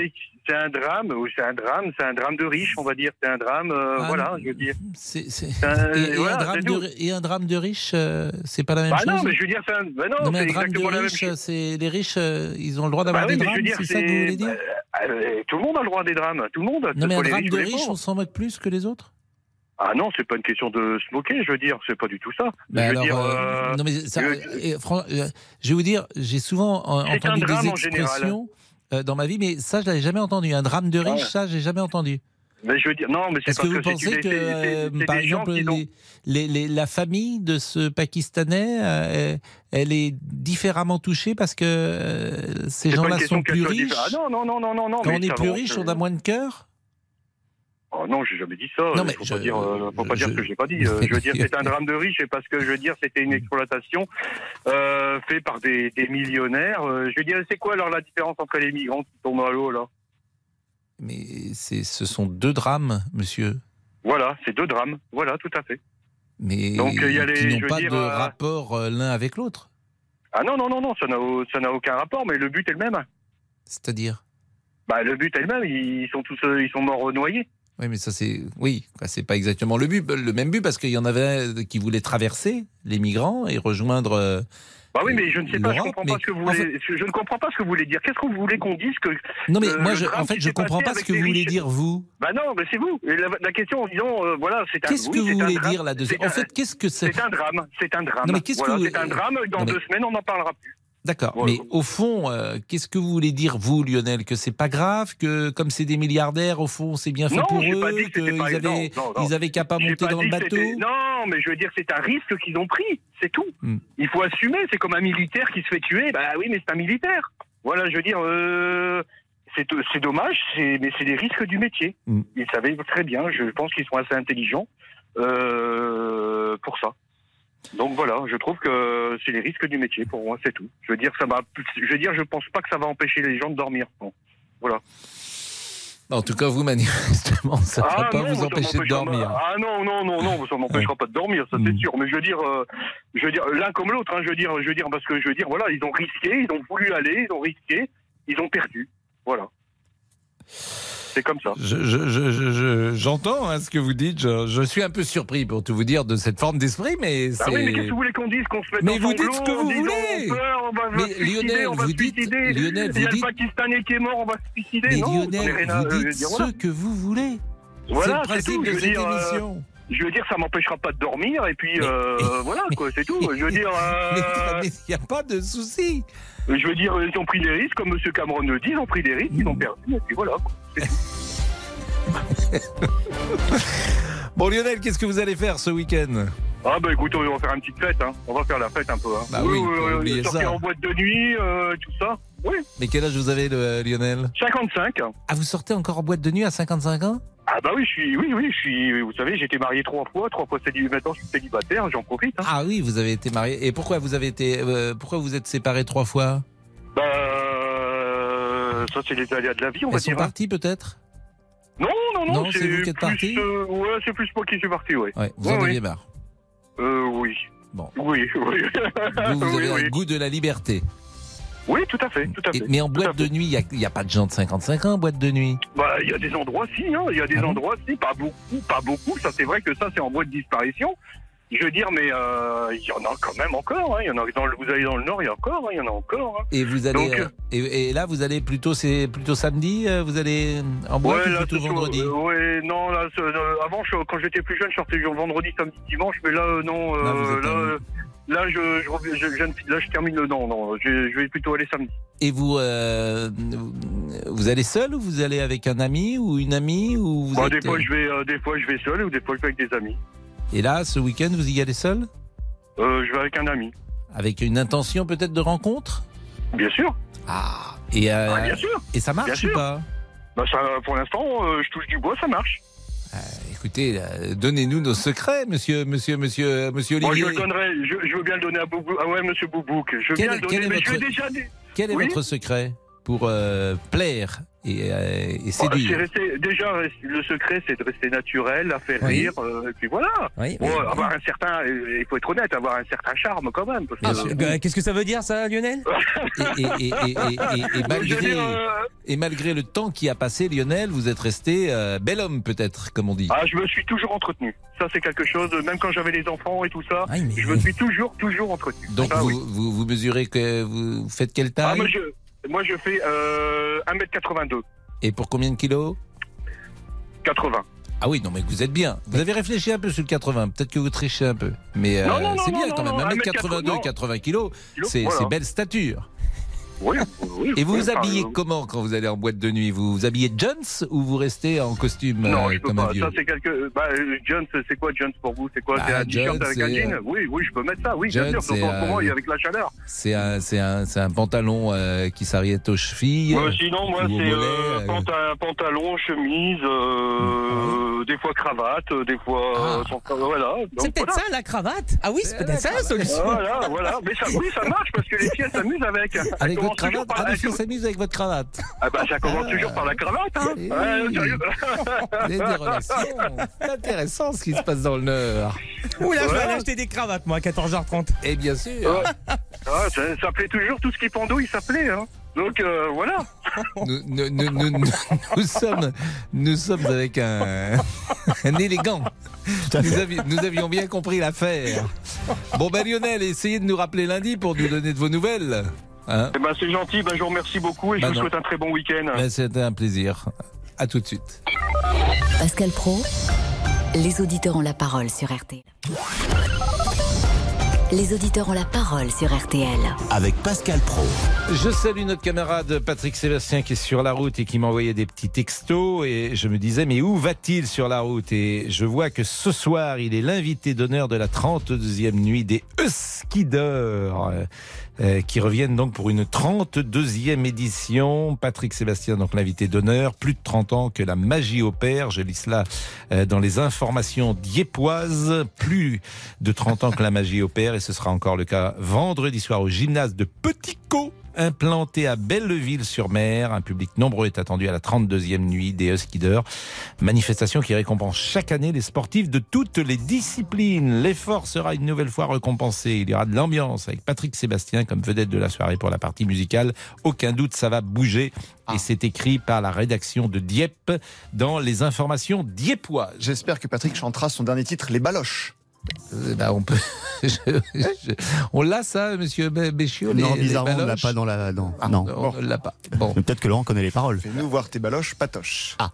un drame, ou c'est un drame, c'est un drame de riche, on va dire, c'est un drame, ah, voilà, je veux dire. C'est un, et, et, voilà, un drame de, et un drame de riche, c'est pas la même bah chose? non, mais je veux dire, c'est un, bah non, non mais un drame de riche, c'est les riches, ils ont le droit d'avoir bah des oui, drames, c'est ça que vous voulez dire? euh, Tout le monde a le droit à des drames, tout le monde. Non mais un drame de riche, on s'en moque plus que les autres? Ah non, c'est pas une question de se moquer, je veux dire, c'est pas du tout ça. Mais je alors, veux dire, euh, non mais ça, je vais vous dire, j'ai souvent entendu des expressions euh, dans ma vie, mais ça, je l'avais jamais entendu. Un drame de riche, ouais. ça, j'ai jamais entendu. Mais je veux dire, non, mais c'est Est-ce que vous que pensez que, euh, par exemple, les, les, les, la famille de ce Pakistanais, euh, elle est différemment touchée parce que ces gens-là sont plus riches? Ah non, non, non, non, non, non. Quand on est plus riche, on a moins de cœur? Oh non, j'ai jamais dit ça. Non, mais faut je, pas dire, euh, faut pas je, dire que j'ai pas dit. Euh, je veux dire, c'est un drame de riche et parce que je veux dire, c'était une exploitation euh, faite par des, des millionnaires. Euh, je veux dire, c'est quoi alors la différence entre les migrants qui tombent à l'eau là? Mais c'est, ce sont deux drames, monsieur. Voilà, c'est deux drames. Voilà, tout à fait. Mais Donc, il y a les, qui n'ont pas dire, de euh, rapport l'un avec l'autre. Ah non, non, non, non, ça n'a, ça n'a aucun rapport, mais le but est le même. C'est-à-dire? Bah, le but est le même. Ils sont tous, ils sont morts noyés. Oui, mais ça c'est oui, c'est pas exactement le but, le même but parce qu'il y en avait qui voulaient traverser les migrants et rejoindre. euh, Bah oui, mais je ne sais pas, je comprends mais pas ce que vous en voulez. Je ne comprends pas ce que vous voulez dire. Qu'est-ce que vous voulez qu'on dise que Non, mais euh, moi, je, en fait, je s'est comprends pas ce que vous voulez dire vous. Bah non, mais c'est vous. La, la question, disons, euh, voilà, c'est un. Qu'est-ce oui, que vous voulez dire là-dessus En fait, qu'est-ce que c'est C'est un drame. C'est un drame. Non, mais qu'est-ce que vous- C'est un drame. Dans mais- deux semaines, on n'en parlera plus. D'accord, mais au fond, euh, qu'est-ce que vous voulez dire vous, Lionel, que c'est pas grave, que comme c'est des milliardaires, au fond, c'est bien fait Non, pour eux, pas dit que c'était qu'ils pas- avaient, non, non, non. ils avaient qu'à pas monter pas dans le bateau. Non, mais je veux dire, c'est un risque qu'ils ont pris, c'est tout. Hmm. Il faut assumer, c'est comme un militaire qui se fait tuer, bah oui, mais c'est un militaire. Voilà, je veux dire, euh, c'est c'est dommage, c'est- mais c'est les risques du métier. Hmm. Ils savaient très bien, je pense qu'ils sont assez intelligents euh, pour ça. Donc voilà, je trouve que c'est les risques du métier pour moi, c'est tout. Je veux dire, ça va, je veux dire, je pense pas que ça va empêcher les gens de dormir. Bon, voilà. En tout cas, vous, manifestement, ça ne va pas Ah non, vous empêcher de dormir. Ah non, non, non, non, ça m'empêchera pas de dormir, ça c'est sûr. Mais je veux dire, euh, je veux dire, l'un comme l'autre, hein, je veux dire, je veux dire, parce que je veux dire, voilà, ils ont risqué, ils ont voulu aller, ils ont risqué, ils ont perdu. Voilà. C'est comme ça. Je- je- je- J'entends hein, ce que vous dites. Je, suis un peu surpris, pour tout vous dire, de cette forme d'esprit, mais Ah oui, mais qu'est-ce que vous voulez qu'on dise Qu'on se mette Mais vous dites ce que vous voulez. On peur, on va, Mais Lionel, on va vous se dites- suicider. Lionel, Il y a vous dites- le Pakistanais qui est mort, on va se suicider. Mais non, Lionel, vous euh, dites dire, ce que vous voulez. Voilà, c'est le principe tout, de je veux cette dire, euh, émission. je veux dire, ça m'empêchera pas de dormir, et puis euh, voilà, quoi, c'est tout. Je veux dire. Euh, il n'y a pas de souci. Je veux dire, ils ont pris des risques, comme M. Cameron le dit, ils ont pris des risques, ils ont perdu, et puis voilà. Bon, Lionel, qu'est-ce que vous allez faire ce week-end? Ah bah écoute, on va faire une petite fête, hein. on va faire la fête un peu. Hein. Bah oui, oui, oui sortir en boîte de nuit, euh, tout ça. Oui. Mais quel âge vous avez, Lionel? 55. Ah, vous sortez encore en boîte de nuit à 55 ans? Ah bah oui, je suis, oui, oui, je suis. Vous savez, j'ai été marié trois fois, trois fois célibataire. Maintenant, je suis célibataire, j'en profite. Hein. Ah oui, vous avez été marié. Et pourquoi vous avez été, euh, pourquoi vous êtes séparés trois fois? Bah, euh, ça c'est les aléas de la vie, on Elles va sont dire. parties peut-être? Non, non, non. Non, c'est vous qui êtes parti euh, Ouais, c'est plus moi qui suis parti, ouais. Ouais, vous en aviez oui. marre. Euh, oui. Bon. Oui, oui. Vous, vous avez oui, un oui. goût de la liberté. Oui, tout à fait, tout à Et- fait. mais en boîte de nuit, il n'y a, pas de gens de 55 ans en boîte de nuit? Bah, il y a des endroits, si, hein. Il y a Ah des endroits, si, pas beaucoup, pas beaucoup. Ça, c'est vrai que ça, c'est en voie de disparition. Je veux dire, mais euh, il y en a quand même encore. Hein. Il y en a dans le, vous allez dans le nord, il y en a encore. hein. Il y en a encore. hein. Et vous allez Donc, euh, et, et là vous allez plutôt c'est plutôt samedi euh, vous allez en boîte ouais, ou là, plutôt vendredi? euh, ouais, non, là, euh, avant, je- quand j'étais plus jeune, je sortais le vendredi, samedi, dimanche, mais là, euh, non, euh, Là, euh, je, là, termine le non, non, je, vais plutôt aller samedi. Et vous euh, vous allez seul ou vous allez avec un ami ou une amie ou vous Bah, êtes, des fois, euh, je vais, euh, des fois, je vais seul ou des fois, je vais avec des amis. Et là ce week-end vous y allez seul? Euh, je vais avec un ami, avec une intention peut-être de rencontre? Bien sûr. Ah et euh, Ah, bien sûr. et ça marche Bien ou pas? Bah, ça, pour l'instant, euh, je touche du bois, ça marche. Écoutez donnez-nous nos secrets monsieur monsieur monsieur monsieur Moi, je Olivier. le donnerai, je, je veux bien le donner à Boubou. Ah ouais, monsieur Boubouk. Je veux Quel- bien le donner, est mais votre- déjà. Quel est Oui votre secret pour plaire et, euh, et Bah, c'est séduire rester- déjà, le secret, c'est de rester naturel, à faire Oui. rire, euh, et puis voilà. Oui, oui, avoir un certain, euh, il faut être honnête, avoir un certain charme quand même. Parce que. Euh, Qu'est-ce que ça veut dire ça, Lionel? Et, malgré, veux dire, euh, et malgré le temps qui a passé, Lionel, vous êtes resté euh, bel homme peut-être, comme on dit. Ah, je me suis toujours entretenu. Ça, c'est quelque chose, même quand j'avais les enfants et tout ça, Ah, mais- je me suis toujours, toujours entretenu. Donc Ah vous, oui. vous, vous mesurez que vous faites quelle Ah, taille? je, moi, je fais euh, 1m82, et pour combien de kilos? 80. Ah oui, non mais vous êtes bien. Vous avez réfléchi un peu sur le 80, peut-être que vous trichez un peu. Mais euh, c'est bien non, quand même, non, 1m82, 1m80, 80 kilos, c'est voilà. c'est belle stature. Oui, oui. Et vous vous habillez euh, comment quand vous allez en boîte de nuit Vous? Vous habillez Jones ou vous restez en costume Non, euh, je peux comme un pas. vieux? Ça, c'est quelque. Bah, euh, Jones, c'est quoi Jones pour vous? C'est quoi? C'est Bah, un t-shirt Jones, avec un c'est, jean? euh, Oui, oui, je peux mettre ça. Oui, Jones, bien sûr. Surtout c'est, en ce moment, il y a avec la chaleur. C'est un, c'est un, c'est un pantalon euh, qui s'arrête aux chevilles. Ouais, sinon, moi, c'est euh, euh, panta- pantalon, chemise, euh, des fois cravate, des fois. euh, sans- voilà. C'est peut-être voilà. ça la cravate? Ah oui, c'est peut-être ça la solution. Voilà, voilà. Mais ça, oui, ça marche parce que les filles, s'amusent Avec votre cravate Ah, filles s'amusent avec votre cravate. Ah bah, ça commence toujours par la cravate, hein. Eh des relations. C'est intéressant ce qui se passe dans le Nord. Oula, je vais aller acheter des cravates, moi, à 14h30. Et bien sûr. Ça, plaît toujours, tout ce qui pendouille, ça plaît, hein. Donc, euh, voilà. Nous, nous- nous- nous- nous- nous sommes, nous sommes avec un, un élégant. Nous, avi- nous avions bien compris l'affaire. Bon, ben Lionel, essayez de nous rappeler lundi pour nous donner de vos nouvelles. Hein Eh ben, c'est gentil, ben, je vous remercie beaucoup et je vous non. souhaite un très bon week-end. Ben, C'était un plaisir. À tout de suite. Pascal Pro, les auditeurs ont la parole sur RTL. Les auditeurs ont la parole sur RTL. Avec Pascal Pro. Je salue notre camarade Patrick Sébastien qui est sur la route et qui m'envoyait des petits textos et je me disais mais où va-t-il sur la route? Et je vois que ce soir il est l'invité d'honneur de la 32e nuit des Euskideurs euh, qui reviennent donc pour une 32e édition. Patrick Sébastien donc l'invité d'honneur, plus de 30 ans que la magie opère, je lis cela euh, dans les informations diépoises, plus de 30 ans que la magie opère et ce sera encore le cas vendredi soir au gymnase de Petit Caux implanté à Belleville-sur-Mer. Un public nombreux est attendu à la 32e nuit des Huskiders. Manifestation qui récompense chaque année les sportifs de toutes les disciplines. L'effort sera une nouvelle fois récompensé. Il y aura de l'ambiance avec Patrick Sébastien comme vedette de la soirée pour la partie musicale. Aucun doute, ça va bouger. Et c'est écrit par la rédaction de Dieppe dans les informations dieppoises. J'espère que Patrick chantera son dernier titre, Les Baloches. Euh, bah, on peut. je- je- on l'a ça, monsieur Bé- Béchiot Non, les- les bizarrement, on l'a baloches pas dans la. Non, Ah, non. on ne l'a pas. Bon. Mais Peut-être que Laurent connaît les paroles. Fais-nous voir tes baloches, patoches. Ah.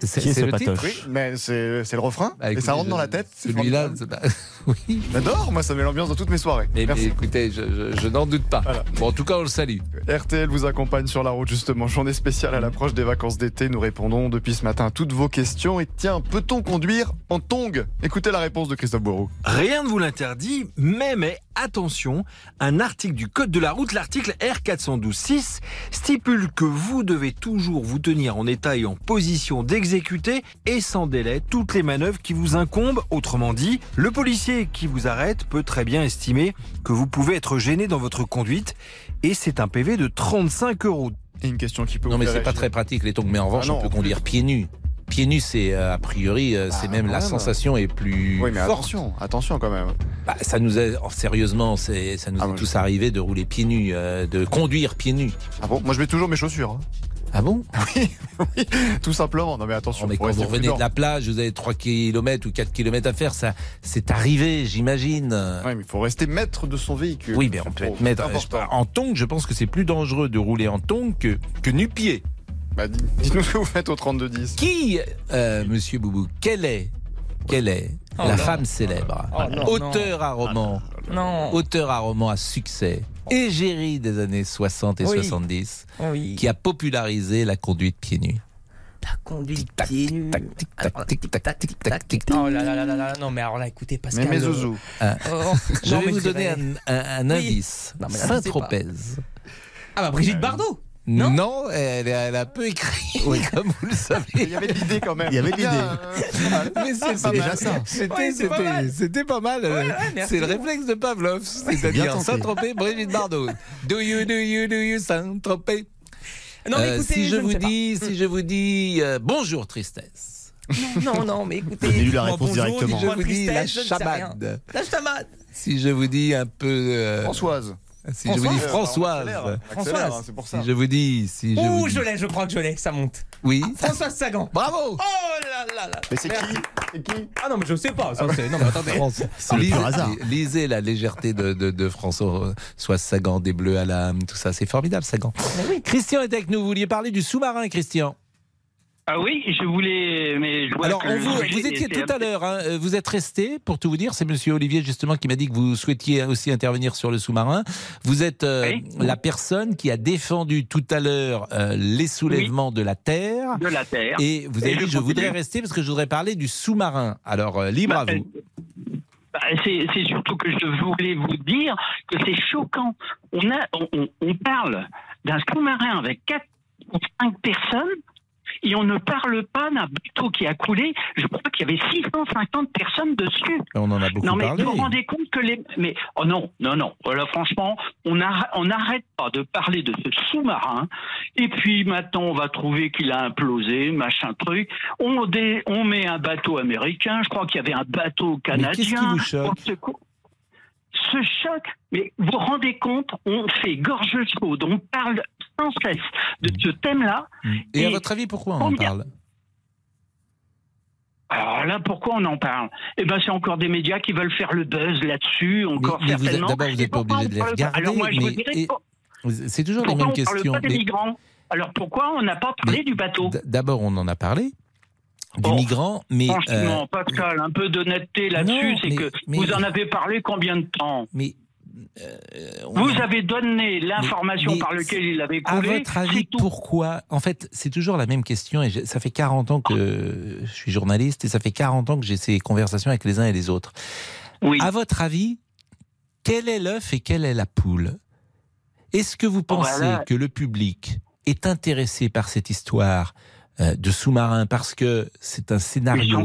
C'est le titre Oui, mais c'est le refrain. Bah, et ça rentre dans la tête. Celui-là, oui. J'adore, moi ça met l'ambiance dans toutes mes soirées. Mais, écoutez, je, n'en doute pas. Bon, en tout cas, on le salue. RTL vous accompagne sur la route, justement. Journée spéciale à l'approche des vacances d'été. Nous répondons depuis ce matin à toutes vos questions. Et tiens, peut-on conduire en tong Écoutez la réponse de Christophe Boireau. Rien ne vous l'interdit, mais, mais attention, un article du Code de la route, l'article R412.6, stipule que vous devez toujours vous tenir en état et en position d'exécuter et sans délai toutes les manœuvres qui vous incombent. Autrement dit, le policier qui vous arrête peut très bien estimer que vous pouvez être gêné dans votre conduite et c'est un PV de 35 euros. Et une question qui peut Non mais c'est pas très pratique les tongs, mais en revanche ah on peut conduire pieds nus. Pieds nus, c'est euh, a priori, euh, c'est ah, même la sensation est plus oui, mais attention, attention quand même. Bah, ça nous est oh, sérieusement, c'est ça nous ah, est tous arrivé de rouler pieds nus, euh, de conduire pieds nus. Ah bon Moi, je mets toujours mes chaussures. Hein. Ah bon? Oui, oui, tout simplement. Non mais attention. mais quand vous revenez de la plage, vous avez 3 km ou 4 km à faire, ça c'est arrivé, j'imagine. Oui, mais il faut rester maître de son véhicule. Oui, mais on peut être maître. En tongs, je pense que c'est plus dangereux de rouler en tongs que, que nu-pied. Bah, dites-nous ce que vous faites au 32-10. Qui, euh, monsieur Boubou, quelle est, quelle est oh la femme célèbre, oh auteur à roman, non. auteur à roman à succès, égérie des années 60 et 70, qui a popularisé la conduite pieds nus. La conduite pieds nus. Oh là là là là non mais alors là écoutez Pascal. Mais mes zouzous. je vais vous donner un, indice. Saint-Tropez. Ah bah Brigitte Bardot. Non, elle, a peu écrit, comme vous le savez. Il y avait de l'idée quand même. Il y avait de l'idée. Mais c'est déjà ça. C'était pas mal. c'est le réflexe de Pavlov, c'est-à-dire Saint-Tropez, Brigitte Bardot. Do you, do you, do you, Saint-Tropez non, mais euh, écoutez, si je, vous dis, si je vous dis euh, bonjour tristesse. Non, non, mais écoutez. J'ai lu la réponse directement. Si je vous dis la chamade. La chamade. Si je vous dis un peu. Euh, Françoise. Si je vous dis Françoise. Françoise. c'est pour ça. Si je vous dis. Si je Ouh, vous je l'ai, je crois que je l'ai, ça monte. Oui. Ah, Françoise Sagan. Bravo. Oh là là là. Mais c'est qui, qui? Ah non, mais je sais pas. Ça. Non, mais attendez. C'est lisez, hasard. Lisez la légèreté de, de, de François Sagan, des bleus à l'âme, tout ça. C'est formidable, Sagan. Oui. Christian est avec nous. Vous vouliez parler du sous-marin, Christian? Ah oui, je voulais. Mais je Alors, vous, vous, étiez tout à l'heure, hein, euh, vous êtes resté, pour tout vous dire, c'est monsieur Olivier justement qui m'a dit que vous souhaitiez aussi intervenir sur le sous-marin. Vous êtes euh, la personne qui a défendu tout à l'heure euh, les soulèvements de la Terre. De la Terre. Et vous avez dit, je voudrais rester parce que je voudrais parler du sous-marin. Alors, libre à bah, vous. Bah, c'est surtout que je voulais vous dire que c'est choquant. On, a, on, on parle d'un sous-marin avec 4 ou 5 personnes et on ne parle pas d'un bateau qui a coulé. Je crois qu'il y avait 650 personnes dessus. On en a beaucoup non, mais parlé. Vous vous rendez compte que les. Mais oh non, non, non. Voilà, franchement, on n'arrête pas de parler de ce sous-marin. Et puis maintenant, on va trouver qu'il a implosé, machin truc. On, on met un bateau américain. Je crois qu'il y avait un bateau canadien. Mais qu'est-ce qui vous choque ce choc, mais vous vous rendez compte, on fait gorge chaude, on parle sans cesse de ce thème-là. Et, à votre avis, pourquoi on en parle? Alors là, pourquoi on en parle? Eh ben, c'est encore des médias qui veulent faire le buzz là-dessus, encore certainement. D'abord, vous n'êtes pas obligé de les regarder. Alors moi, je vous dirais, c'est toujours les mêmes questions. On parle pas des migrants? Alors pourquoi on n'a pas parlé du bateau? D'abord, on en a parlé du migrant, mais franchement, euh, Pascal, un peu d'honnêteté là-dessus, c'est que vous en avez parlé combien de temps Mais euh, vous avez donné l'information par laquelle il avait coulé. À votre avis, pourquoi En fait, c'est toujours la même question. Et ça fait 40 ans que je suis journaliste et ça fait 40 ans que j'ai ces conversations avec les uns et les autres. Oui. À votre avis, quel est l'œuf et quelle est la poule? Est-ce que vous oh, pensez que le public est intéressé par cette histoire de sous-marin parce que c'est un scénario.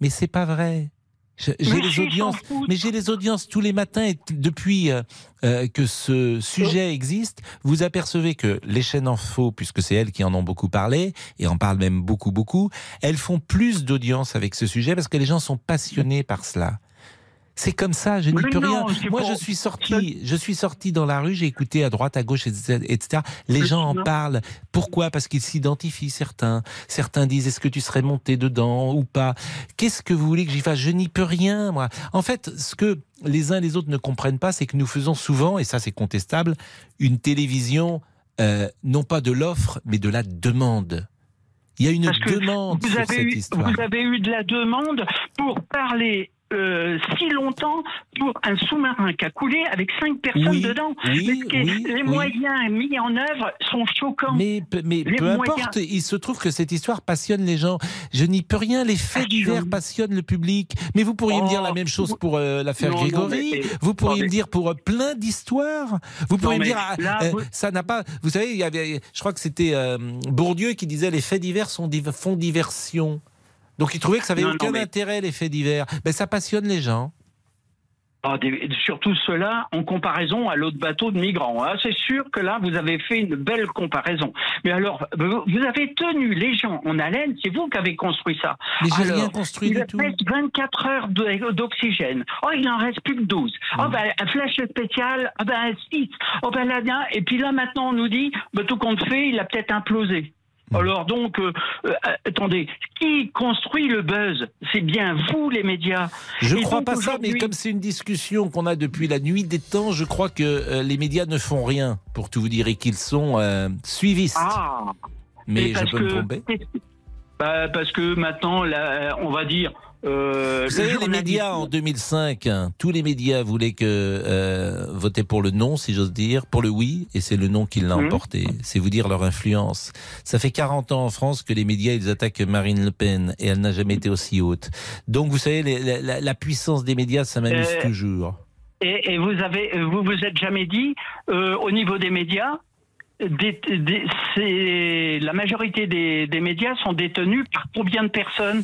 Mais c'est pas vrai. J'ai les audiences, mais j'ai les audiences tous les matins et depuis euh, euh, que ce sujet existe, vous apercevez que les chaînes en faux, puisque c'est elles qui en ont beaucoup parlé et en parlent même beaucoup beaucoup, elles font plus d'audience avec ce sujet parce que les gens sont passionnés par cela. C'est comme ça, je n'y peux rien. Moi, je suis sorti, je suis sorti dans la rue, j'ai écouté à droite, à gauche, etc. Les gens en parlent. Pourquoi? Parce qu'ils s'identifient certains. Certains disent est-ce que tu serais monté dedans ou pas? Qu'est-ce que vous voulez que j'y fasse? Je n'y peux rien, moi. En fait, ce que les uns et les autres ne comprennent pas, c'est que nous faisons souvent, et ça c'est contestable, une télévision euh, non pas de l'offre, mais de la demande. Il y a une demande vous sur avez cette eu, histoire. Vous avez eu de la demande pour parler euh, si longtemps pour un sous-marin qui a coulé avec cinq personnes Oui, dedans. oui, oui, les moyens mis en œuvre sont choquants. Mais, peu- mais Les peu moyens- importe, il se trouve que cette histoire passionne les gens. Je n'y peux rien, les faits divers passionnent le public. Mais vous pourriez me dire la même chose pour euh, l'affaire Oh, Non, Grégory, mais- vous pourriez me dire pour euh, plein d'histoires. Vous pourriez me dire, ah, là, vous- ça n'a pas... Vous savez, il y avait, je crois que c'était Bourdieu qui disait les faits divers sont div- font diversion. Donc il trouvait que ça avait Non, non, aucun mais- intérêt, les faits divers. Ben, ça passionne les gens. Ah, des- surtout cela en comparaison à l'autre bateau de migrants. hein. C'est sûr que là, vous avez fait une belle comparaison. Mais alors, vous avez tenu les gens en haleine, c'est vous qui avez construit ça. Mais j'ai rien construit il du tout. reste 24 heures d'oxygène. Oh, il en reste plus que 12. Mmh. Oh, ben, un flash spécial, ah ben, 6. Oh, ben, là, là, et puis là, maintenant, on nous dit, ben, tout compte fait, il a peut-être implosé. Mmh. Alors donc, euh, euh, attendez, qui construit le buzz? C'est bien vous, les médias. Je Et crois pas ça, mais comme c'est une discussion qu'on a depuis la nuit des temps, je crois que euh, les médias ne font rien pour tout vous dire et qu'ils sont suivistes. Ah mais je peux me tromper? Bah, parce que maintenant, là, on va dire. Euh, Vous savez, les médias en 2005, hein, tous les médias voulaient que euh, voter pour le non, si j'ose dire, pour le oui, et c'est le non qui l'a Mhm. emporté. C'est vous dire leur influence. Ça fait 40 ans en France que les médias ils attaquent Marine Le Pen et elle n'a jamais été aussi haute. Donc vous savez, les- la, puissance des médias, ça m'amuse Euh, toujours. Et, et vous avez, vous vous êtes jamais dit, au niveau des médias, des- des- c'est la majorité des, des médias sont détenus par combien de personnes?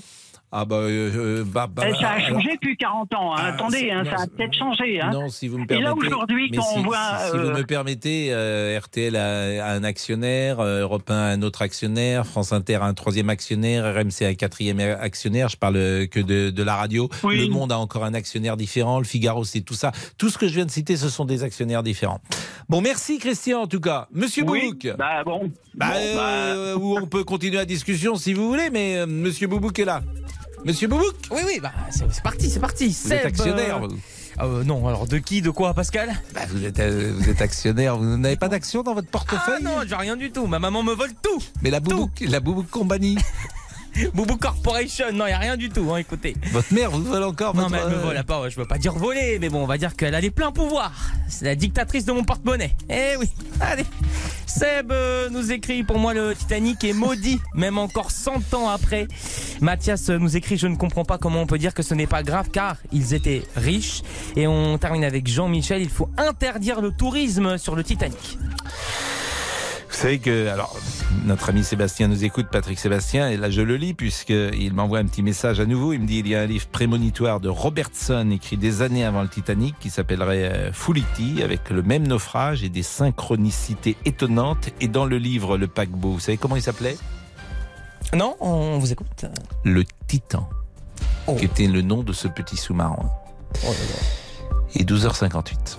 Ah bah, euh, euh, bah, bah, Eh, Ça a alors- changé depuis 40 ans. hein. Ah, Attendez, hein, non, ça a peut-être changé. Hein. Non, si vous me Et permettez. là aujourd'hui, quand si, on voit, si- si vous euh, me permettez, euh, RTL a, un actionnaire, euh, Europe 1 a un autre actionnaire, France Inter a un troisième actionnaire, RMC a un quatrième actionnaire. Je parle euh, que de, de la radio. Oui. Le Monde a encore un actionnaire différent. Le Figaro, c'est tout ça. Tout ce que je viens de citer, ce sont des actionnaires différents. Bon, merci Christian en tout cas. Monsieur Oui, Boubouk. bah bon. Bah, Bon, euh, ou on peut continuer la discussion si vous voulez, mais euh, Monsieur Boubouk est là. Monsieur Boubouk Oui, oui, bah, c'est parti, c'est parti. Vous êtes actionnaire, euh, vous euh, Non, alors de qui, de quoi, Pascal? Bah, vous, êtes, euh, vous êtes actionnaire, vous n'avez pas d'action dans votre Ah portefeuille? non, j'ai rien du tout. Ma maman me vole tout. Mais la Boubouk, la Boubouk Company. Boubou Corporation, non, il a rien du tout, hein, écoutez. Votre mère vous vole encore Non, votre, mais elle me euh, vole pas, je veux pas dire voler, mais bon, on va dire qu'elle a les pleins pouvoirs. C'est la dictatrice de mon porte-monnaie. Eh oui, allez. Seb euh, nous écrit, pour moi, le Titanic est maudit, même encore 100 ans après. Mathias euh, nous écrit, je ne comprends pas comment on peut dire que ce n'est pas grave, car ils étaient riches. Et on termine avec Jean-Michel, il faut interdire le tourisme sur le Titanic. Vous savez que, alors, notre ami Sébastien nous écoute, Patrick Sébastien, et là je le lis puisqu'il m'envoie un petit message à nouveau. Il me dit il y a un livre prémonitoire de Robertson écrit des années avant le Titanic qui s'appellerait euh, Fuliti avec le même naufrage et des synchronicités étonnantes. Et dans le livre Le paquebot, vous savez comment il s'appelait? Non, on vous écoute. Le Titan, qui était le nom de ce petit sous-marin. Et 12h58.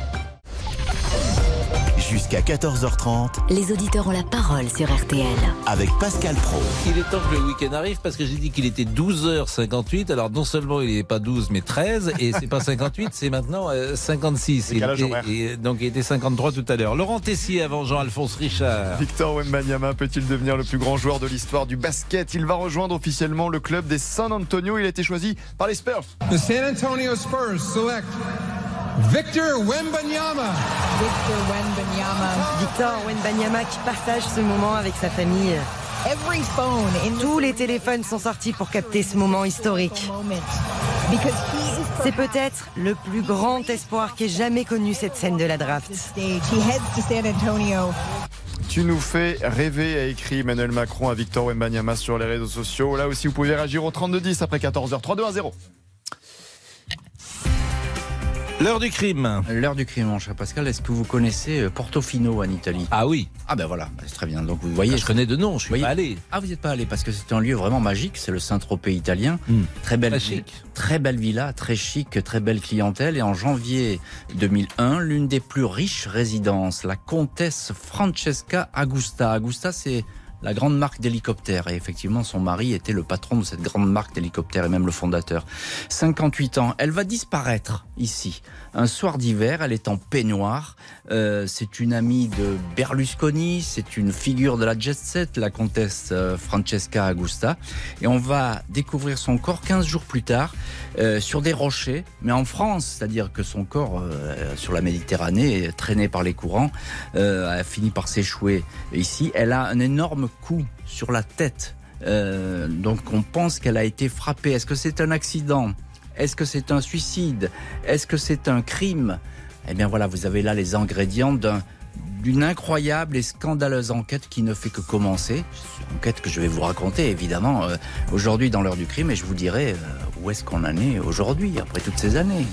Jusqu'à 14h30 Les auditeurs ont la parole sur RTL. avec Pascal Pro. Il est temps que le week-end arrive parce que j'ai dit qu'il était 12h58. Alors non seulement il n'est pas 12 mais 13 et c'est pas 58, c'est maintenant euh, 56. Il Décalage était- et donc il était 53 tout à l'heure. Laurent Tessier avant Jean-Alphonse Richard. Victor Wembanyama peut-il devenir le plus grand joueur de l'histoire du basket? Il va rejoindre officiellement le club des San Antonio. Il a été choisi par les Spurs. The San Antonio Spurs select Victor Wembanyama. Victor Wenbanyama. Victor Wenbanyama qui partage ce moment avec sa famille. Every phone in Tous les téléphones sont sortis pour capter ce moment historique. C'est peut-être le plus grand espoir qu'ait jamais connu cette scène de la draft. Tu nous fais rêver, a écrit Emmanuel Macron à Victor Wembanyama sur les réseaux sociaux. Là aussi, vous pouvez réagir au 3210 après 14h. 3 2 1 0. L'heure du crime. L'heure du crime, mon cher Pascal. Est-ce que vous connaissez euh, Portofino en Italie? Ah oui. Ah ben voilà, c'est très bien. Donc vous voyez. Ah, je connais de nom, je suis voyez- pas allé. Ah vous n'êtes pas allé parce que c'est un lieu vraiment magique. C'est le Saint-Tropez italien. Hmm. Très belle, Très vi- chic. très belle villa, très chic, très belle clientèle. Et en janvier 2001, l'une des plus riches résidences, la comtesse Francesca Agusta. Agusta, c'est la grande marque d'hélicoptères. Et effectivement, son mari était le patron de cette grande marque d'hélicoptères et même le fondateur. 58 ans. Elle va disparaître ici. Un soir d'hiver, elle est en peignoir. Euh, c'est une amie de Berlusconi, c'est une figure de la jet set, la comtesse euh, Francesca Augusta. Et on va découvrir son corps 15 jours plus tard euh, sur des rochers, mais en France, c'est-à-dire que son corps sur la Méditerranée, traîné par les courants, a fini par s'échouer ici. Elle a un énorme coup sur la tête. donc on pense qu'elle a été frappée. Est-ce que c'est un accident? Est-ce que c'est un suicide? Est-ce que c'est un crime? Eh bien voilà, vous avez là les ingrédients d'une incroyable et scandaleuse enquête qui ne fait que commencer. Une enquête que je vais vous raconter évidemment euh, aujourd'hui dans l'heure du crime et je vous dirai euh, où est-ce qu'on en est aujourd'hui après toutes ces années.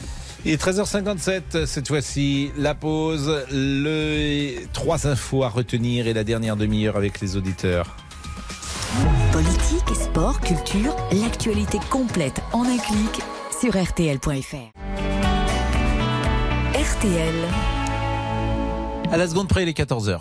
Il est 13h57 cette fois-ci, la pause, les trois infos à retenir et la dernière demi-heure avec les auditeurs. Politique, sport, culture, l'actualité complète en un clic sur RTL.fr. RTL. À la seconde près, il est 14h.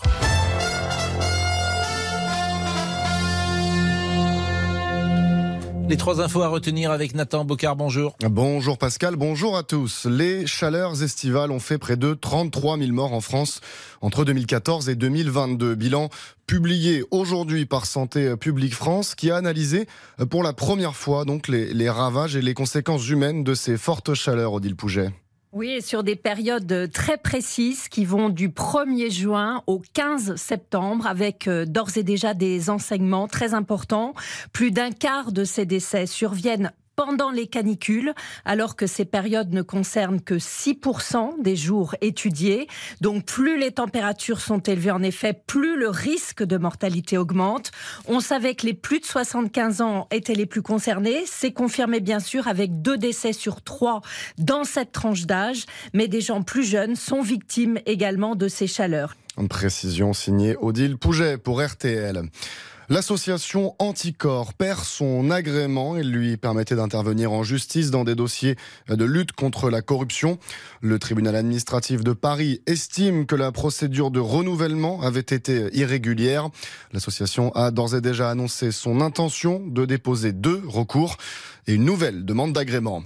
Les trois infos à retenir avec Nathan Bocard, bonjour. Bonjour Pascal, bonjour à tous. Les chaleurs estivales ont fait près de 33 000 morts en France entre 2014 et 2022. Bilan publié aujourd'hui par Santé publique France qui a analysé pour la première fois donc les, ravages et les conséquences humaines de ces fortes chaleurs, Odile Pouget. Oui, et sur des périodes très précises qui vont du 1er juin au 15 septembre, avec euh, d'ores et déjà des enseignements très importants. Plus d'un quart de ces décès surviennent pendant les canicules, alors que ces périodes ne concernent que 6% des jours étudiés. Donc plus les températures sont élevées, en effet, plus le risque de mortalité augmente. On savait que les plus de 75 ans étaient les plus concernés. C'est confirmé bien sûr avec deux décès sur trois dans cette tranche d'âge, mais des gens plus jeunes sont victimes également de ces chaleurs. Une précision signée Odile Pouget pour RTL. L'association Anticorps perd son agrément et lui permettait d'intervenir en justice dans des dossiers de lutte contre la corruption. Le tribunal administratif de Paris estime que la procédure de renouvellement avait été irrégulière. L'association a d'ores et déjà annoncé son intention de déposer deux recours et une nouvelle demande d'agrément.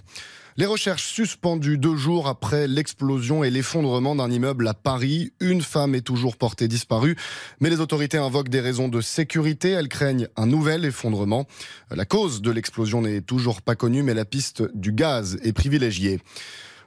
Les recherches suspendues deux jours après l'explosion et l'effondrement d'un immeuble à Paris. Une femme est toujours portée disparue, mais les autorités invoquent des raisons de sécurité. Elles craignent un nouvel effondrement. La cause de l'explosion n'est toujours pas connue, mais la piste du gaz est privilégiée.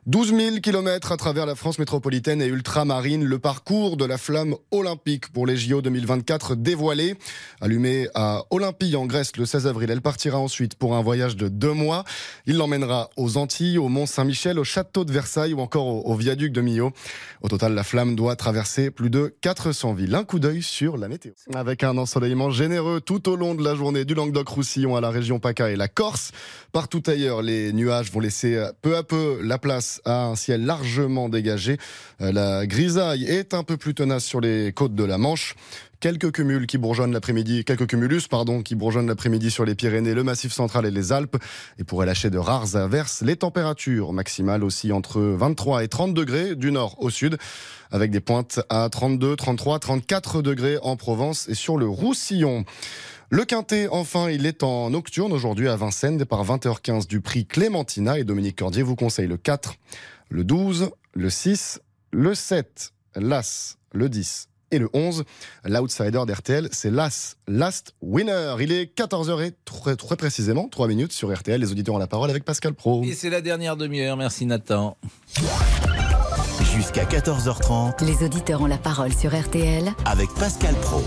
12 000 kilomètres à travers la France métropolitaine et ultramarine, le parcours de la flamme olympique pour les JO 2024 dévoilé. Allumée à Olympie en Grèce le 16 avril, elle partira ensuite pour un voyage de deux mois. Il l'emmènera aux Antilles, au Mont Saint-Michel, au château de Versailles ou encore au, viaduc de Millau. Au total, la flamme doit traverser plus de 400 villes. Un coup d'œil sur la météo. Avec un ensoleillement généreux tout au long de la journée du Languedoc-Roussillon à la région PACA et la Corse. Partout ailleurs, les nuages vont laisser peu à peu la place à un ciel largement dégagé. Euh, la grisaille est un peu plus tenace sur les côtes de la Manche. Quelques cumuls qui bourgeonnent l'après-midi, quelques cumulus, pardon, qui bourgeonnent l'après-midi sur les Pyrénées, le Massif central et les Alpes, et pourraient lâcher de rares averses. Les températures maximales aussi entre 23 et 30 degrés du nord au sud, avec des pointes à 32, 33, 34 degrés en Provence et sur le Roussillon. Le Quintet, enfin, il est en nocturne aujourd'hui à Vincennes, départ 20h15 du prix Clémentina. Et Dominique Cordier vous conseille le 4, le 12, le 6, le 7, l'As, le 10 et le 11. L'outsider d'RTL, c'est l'As, Last Winner. Il est 14h et très, très précisément 3 minutes sur RTL. Les auditeurs ont la parole avec Pascal Pro. Et c'est la dernière demi-heure. Merci Nathan. Jusqu'à 14h30. Les auditeurs ont la parole sur RTL avec Pascal Pro.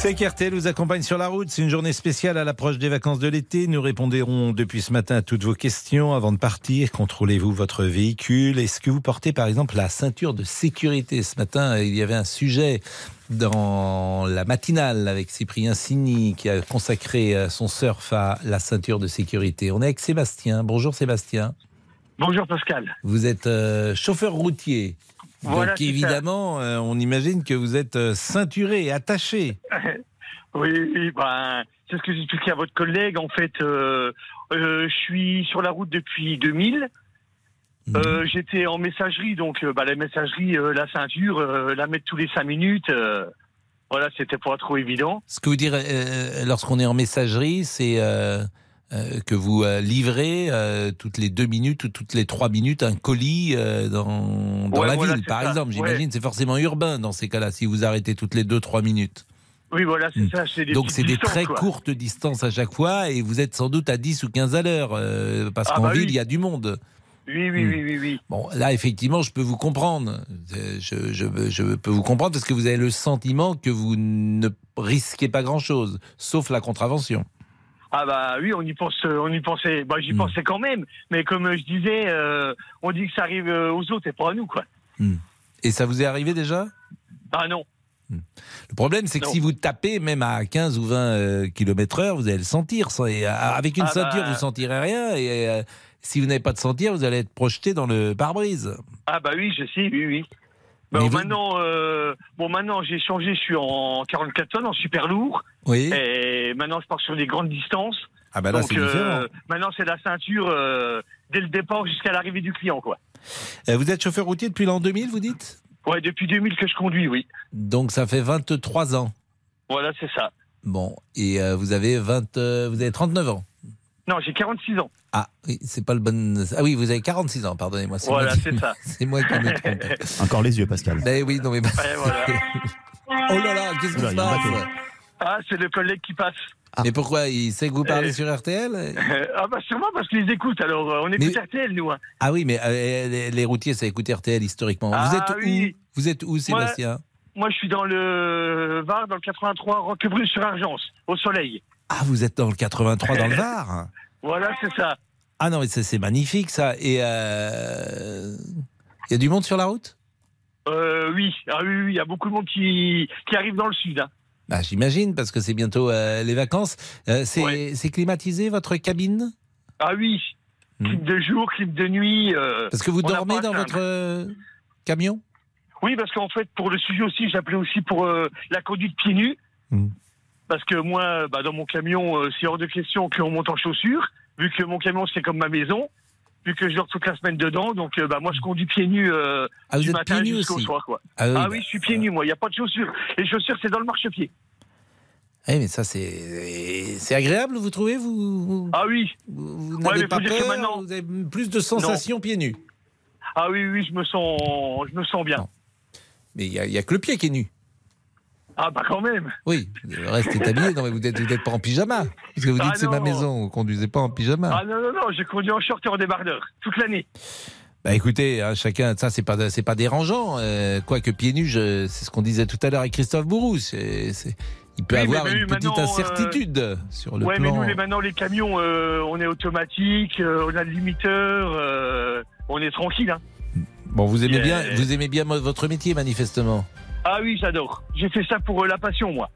C'est qu'RTL vous accompagne sur la route. C'est une journée spéciale à l'approche des vacances de l'été. Nous répondrons depuis ce matin à toutes vos questions. Avant de partir, contrôlez-vous votre véhicule Est-ce que vous portez par exemple la ceinture de sécurité? Ce matin, il y avait un sujet dans la matinale avec Cyprien Signy qui a consacré euh, son surf à la ceinture de sécurité. On est avec Sébastien. Bonjour Sébastien. Bonjour Pascal. Vous êtes euh, chauffeur routier. Donc évidemment, euh, on imagine que vous êtes euh, ceinturé, attaché. oui, ben, c'est ce que j'expliquais à votre collègue. En fait, euh, je suis sur la route depuis 2000. Mhm. J'étais en messagerie, donc bah, la messagerie, la ceinture, la mettre tous les cinq minutes. Voilà, c'était pas trop évident. Ce que vous direz, euh, lorsqu'on est en messagerie, c'est euh, euh, que vous livrez toutes les deux minutes ou toutes les trois minutes un colis dans, dans la ville, par exemple. J'imagine, c'est forcément urbain dans ces cas-là, si vous arrêtez toutes les deux, trois minutes. Oui, voilà, c'est hmm. ça. Des Donc c'est des très courtes distances à chaque fois et vous êtes sans doute à 10 ou 15 à l'heure parce ah qu'en bah ville, il y a du monde. Oui, oui, oui, oui, oui. Bon, là, effectivement, je peux vous comprendre. Je, je, je, peux vous comprendre parce que vous avez le sentiment que vous ne risquez pas grand-chose, sauf la contravention. Ah bah oui, on y pense, on y pensait. Bah j'y hmm. pensais quand même, mais comme je disais, euh, on dit que ça arrive euh, aux autres et pas à nous, quoi. Hmm. Et ça vous est arrivé déjà? Ah non. Hmm. Le problème, c'est que si vous tapez même à 15 ou 20 euh, km heure, vous allez le sentir. avec une ah ceinture, bah... vous sentirez rien. Et si vous n'avez pas de sentir, vous allez être projeté dans le pare-brise. Ah bah oui, je sais, oui, oui. Bon, maintenant, euh, bon, maintenant j'ai changé, je suis en 44 tonnes, en super lourd. Oui. Et maintenant, je pars sur des grandes distances. Ah bah là, c'est différent. Euh, maintenant, c'est la ceinture euh, dès le départ jusqu'à l'arrivée du client, quoi. vous êtes chauffeur routier depuis l'an 2000, vous dites? Ouais, depuis 2000 que je conduis, oui. Donc ça fait 23 ans. Voilà, c'est ça. Bon, et vous avez 20, vous avez 39 ans. Non, j'ai 46 ans. Ah, oui, c'est pas le bon. Ah oui, vous avez 46 ans, pardonnez-moi. Voilà, c'est ça. C'est moi qui me trompe. Encore les yeux, Pascal. Ben oui, non mais. voilà. oh là là, qu'est-ce qui se passe Ah, c'est le collègue qui passe. Ah. Mais pourquoi Il sait que vous parlez sur RTL Ah bah sûrement parce qu'ils écoutent. Alors euh, on écoute RTL nous. Hein. Ah oui, mais euh, les, routiers ça écoute RTL historiquement. vous êtes ah où Vous êtes où, Sébastien? moi, je suis dans le Var, dans le 83, Roquebrune sur Argence, au soleil. Ah, vous êtes dans le 83 dans le Var Voilà, c'est ça. Ah non, mais c'est magnifique ça. Et il euh, y a du monde sur la route? Euh, oui. Ah, oui, il y a beaucoup de monde qui, qui arrive dans le sud. Hein. Bah, J'imagine, parce que c'est bientôt euh, les vacances. c'est climatisé votre cabine? Ah oui. Hmm. Clim de jour, clim de nuit. parce que vous dormez dans votre camion? Oui, parce qu'en fait, pour le sujet aussi, j'appelais aussi pour la conduite pieds nus. Hmm. Parce que moi, bah, dans mon camion, c'est hors de question qu'on monte en chaussures vu que mon camion c'est comme ma maison, vu que je dors toute la semaine dedans, donc euh, bah, moi je conduis pieds nus euh, ah, du matin jusqu'au soir. Quoi. Ah, oui, ah oui, je suis pieds nus moi, il n'y a pas de chaussures. Les chaussures c'est dans le marchepied. Eh mais ça c'est c'est agréable, vous trouvez vous, Ah oui. Vous, n'avez pas peur, maintenant... vous avez plus de sensations pieds nus. Ah oui oui, je me sens je me sens bien. Mais il n'y a, a, que le pied qui est nu. Ah bah quand même Oui, le reste est habillé, non mais vous n'êtes pas en pyjama. Parce que vous dites ah c'est ma maison, vous conduisez pas en pyjama. Ah non, non, non, j'ai conduit en short et en débardeur, toute l'année. Bah écoutez, hein, chacun, ça c'est pas c'est pas dérangeant. Euh, quoique pieds nus, c'est ce qu'on disait tout à l'heure avec Christophe Bourou. C'est, il peut avoir une petite euh, incertitude sur le ouais, plan. Mais nous maintenant les camions, euh, on est automatique, on a le limiteur, on est tranquille. Hein. Bon, vous aimez bien, vous aimez bien votre métier manifestement. Ah oui, j'adore. J'ai fait ça pour euh, la passion, moi.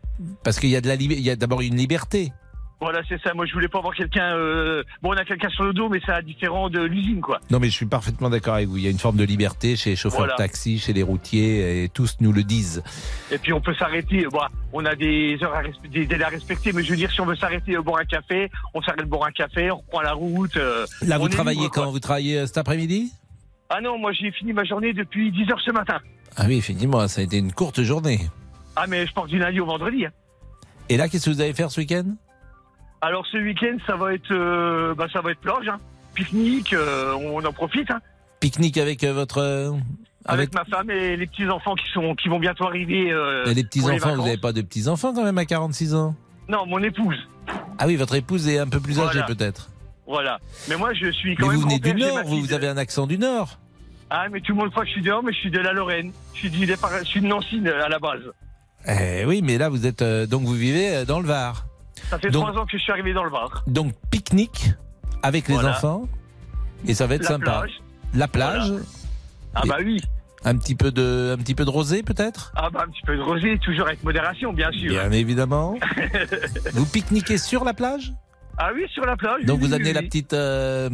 Parce qu'il y a de la il y a d'abord une liberté. Voilà, c'est ça. Moi, je voulais pas avoir quelqu'un. Euh, bon, on a quelqu'un sur le dos, mais c'est différent de l'usine, quoi. Non, mais je suis parfaitement d'accord avec vous. Il y a une forme de liberté chez les chauffeurs de taxi, chez les routiers, et tous nous le disent. Et puis, on peut s'arrêter. Bon, on a des heures à des délais à respecter, mais je veux dire, si on veut s'arrêter boire un café, on s'arrête boire un café, on reprend la route. Euh, Là, vous travaillez quand? Vous travaillez cet après-midi? Ah non, moi, j'ai fini ma journée depuis 10 heures ce matin. Ah oui, effectivement, ça a été une courte journée. Ah, mais je pars du lundi au vendredi. Hein. Et là, qu'est-ce que vous allez faire ce week-end? Alors, ce week-end, ça va être, euh, bah, ça va être plage, hein. pique-nique, euh, on en profite. Hein. Pique-nique avec euh, votre. Avec... ma femme et les petits-enfants qui, sont, qui vont bientôt arriver. et les petits-enfants, vous n'avez pas de petits-enfants quand même à 46 ans? Non, mon épouse. Ah oui, votre épouse est un peu plus âgée peut-être. Voilà. Mais moi, je suis quand Mais même. Vous venez du Nord, vous avez un accent du Nord. Ah, mais tout le monde croit que je suis dehors, mais je suis de la Lorraine. Je suis, du, je suis de Nancy à la base. Eh oui, mais là, vous êtes euh, donc vous vivez euh, dans le Var. Ça fait trois ans que je suis arrivé dans le Var. Donc pique-nique avec les enfants et ça va être la sympa. Plage. La plage. Ah bah oui. Un petit peu de, un petit peu de rosé peut-être? Ah bah un petit peu de rosé, toujours avec modération, bien sûr. Bien évidemment. vous pique-niquez sur la plage? Ah oui, sur la plage. Donc vous amenez la petite, euh,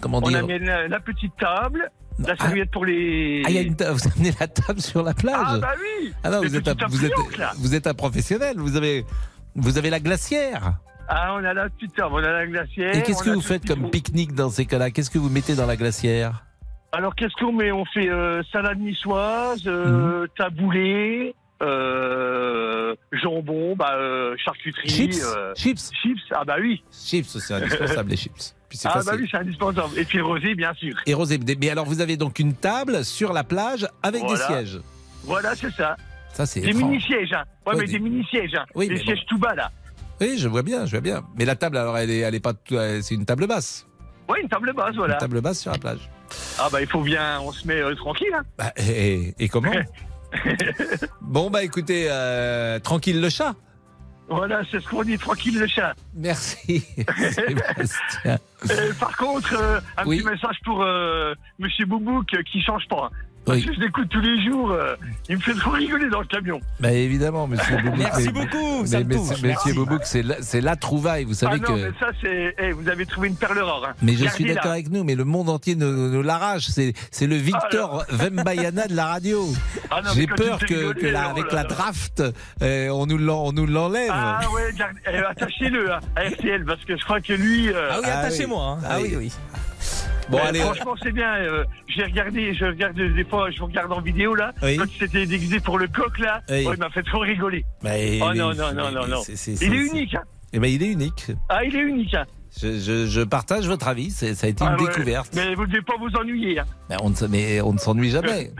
comment dire? On amène la petite table la serviette pour les. Ah, y a une vous amenez la table sur la plage Ah, bah oui Ah non, vous êtes, un, vous, êtes, vous êtes un professionnel, vous avez, vous avez la glacière Ah, on a la petite table, on a la glacière. Et qu'est-ce que vous faites comme pique-nique dans ces cas-là? Qu'est-ce que vous mettez dans la glacière? Alors, qu'est-ce qu'on met? On fait euh, salade niçoise, euh, mmh. taboulé, euh, jambon, bah, charcuterie, chips, chips, chips. Ah bah oui. Chips, c'est indispensable les chips. Ah facile. bah oui, c'est indispensable. Et puis rosé, bien sûr. Et rosé. Mais alors, vous avez donc une table sur la plage avec voilà. des sièges. Voilà, c'est ça. Ça, c'est des mini sièges. Hein. Ouais, ouais, mais des, des mini sièges. Hein. Oui, des sièges bon. tout bas là. Oui, je vois bien, je vois bien. Mais la table, alors, elle est, elle est pas, c'est une table basse. Oui, une table basse, voilà. Une table basse sur la plage. Ah bah il faut bien, on se met euh, tranquille. Hein. Bah, et, et comment Bon bah écoutez, euh, tranquille le chat. Voilà, c'est ce qu'on dit, tranquille le chat. Merci, Sébastien. Et par contre, euh, un Oui. petit message pour euh, Monsieur Boubouk euh, qui change pas. Oui. je l'écoute tous les jours, euh, il me fait trop rigoler dans le camion. Bah évidemment, monsieur Boubouk. Merci mais- beaucoup, mais, mais- Monsieur merci. Boubouk, c'est la, trouvaille, vous savez ah non, que. mais ça c'est, eh, vous avez trouvé une perle rare. Hein. Mais je suis d'accord avec nous, mais le monde entier nous, nous l'arrache. C'est, le Victor Vembayana de la radio. Ah J'ai peur que, la- oh avec là la là. draft, euh, on nous l'enlève. Ah ouais, garde- eh, attachez-le hein, à RTL parce que je crois que lui. euh, Ah oui, attachez-moi. hein. Ah oui, oui. Bon, Mais allez. Franchement, c'est bien. euh, j'ai regardé, je regarde des fois, je vous regarde en vidéo là. Oui. Quand il s'était déguisé pour le coq là, Oui. oh, il m'a fait trop rigoler. Mais- oh mais- non, non, non, mais- non, mais non. Il est unique. Hein. Eh ben, il est unique. Ah, il est unique. Hein. Je, je- je partage votre avis. Ça a été Ah une ouais. découverte. Mais vous ne devez pas vous ennuyer. Hein. Mais on ne, mais on ne s'ennuie jamais.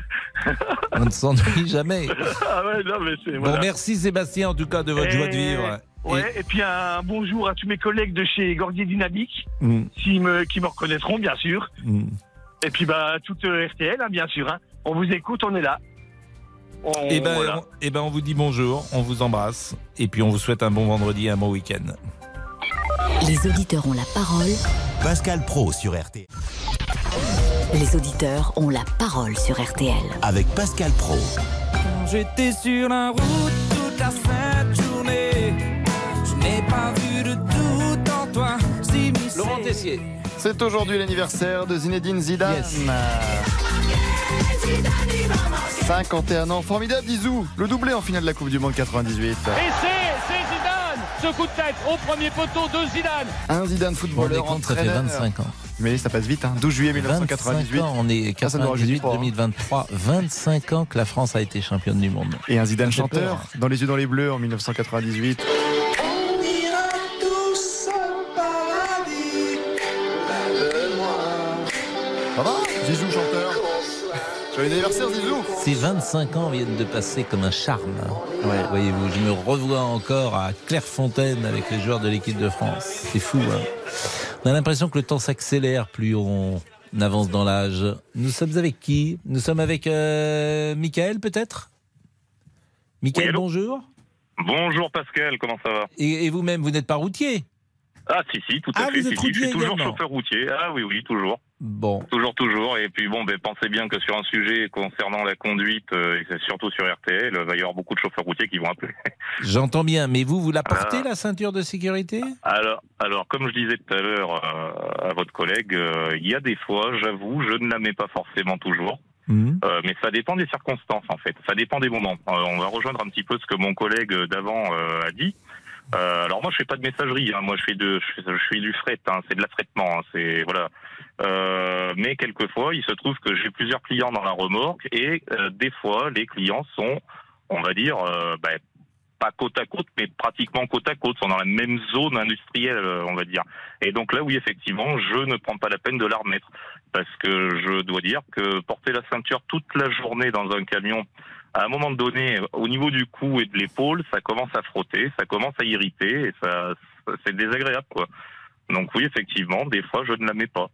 on ne s'ennuie jamais. ah ouais, non, mais c'est. Bon, merci Sébastien en tout cas de votre Et- joie de vivre. Ouais, et... puis un bonjour à tous mes collègues de chez Gordier Dynamique, Mm, me, qui me reconnaîtront, bien sûr. mm. Et puis, bah, toute euh, RTL, hein, bien sûr. Hein. On vous écoute, on est là. On, Eh ben, voilà. on, eh ben, on vous dit bonjour, on vous embrasse, et puis on vous souhaite un bon vendredi, un bon week-end. Les auditeurs ont la parole. Pascal Pro sur RTL. Les auditeurs ont la parole sur RTL. Avec Pascal Pro. Quand j'étais sur la route toute la pas vu de doute en toi. s'immiscer. Laurent Tessier. C'est aujourd'hui l'anniversaire de Zinedine Zidane. 51 ans, formidable Zizou, le doublé en finale de la Coupe du Monde 98. Et c'est, c'est Zidane Ce coup de tête au premier poteau de Zidane Un Zidane footballeur compte, ça fait entraîneur. 25 ans. Mais ça passe vite, hein. 12 juillet 1998. 25 ans, on est Ah, ça ne me rajeunit 98, pas, hein. 2023, 25 ans que la France a été championne du monde. Et un Zidane chanteur, peur. dans les yeux dans les bleus en 1998. Joyeux anniversaire Zizou Ces 25 ans viennent de passer comme un charme. Ouais, voyez-vous, je me revois encore à Clairefontaine avec les joueurs de l'équipe de France. C'est fou. Hein on a l'impression que le temps s'accélère plus on avance dans l'âge. Nous sommes avec qui? Nous sommes avec euh, Michael peut-être? Michael, bonjour. Bonjour Pascal, comment ça va? Et, et vous-même, vous n'êtes pas routier? Ah si si, tout à Ah, fait. vous êtes si, si, je suis toujours également. chauffeur routier. Ah oui oui, toujours. Bon. Toujours toujours. Et puis bon, ben, pensez bien que sur un sujet concernant la conduite, euh, et c'est surtout sur RTL, il va y avoir beaucoup de chauffeurs routiers qui vont appeler. J'entends bien, mais vous, vous la portez Ah. la ceinture de sécurité? Alors, alors comme je disais tout à l'heure euh, à votre collègue, euh, il y a des fois, j'avoue, je ne la mets pas forcément toujours. Mhm. Euh, mais ça dépend des circonstances en fait, ça dépend des moments. Euh, on va rejoindre un petit peu ce que mon collègue d'avant euh, a dit. Euh, alors moi je fais pas de messagerie, hein. moi je fais de, je, fais- du fret, hein. c'est de l'affrètement, hein. c'est voilà. Euh, mais quelquefois il se trouve que j'ai plusieurs clients dans la remorque et euh, des fois les clients sont, on va dire, ben, pas côte à côte, mais pratiquement côte à côte, sont dans la même zone industrielle, euh, on va dire. Et donc là, oui, effectivement, je ne prends pas la peine de la remettre, parce que je dois dire que porter la ceinture toute la journée dans un camion, à un moment donné, au niveau du cou et de l'épaule, ça commence à frotter, ça commence à irriter, et ça, c'est désagréable, quoi. Donc oui, effectivement, des fois, je ne la mets pas.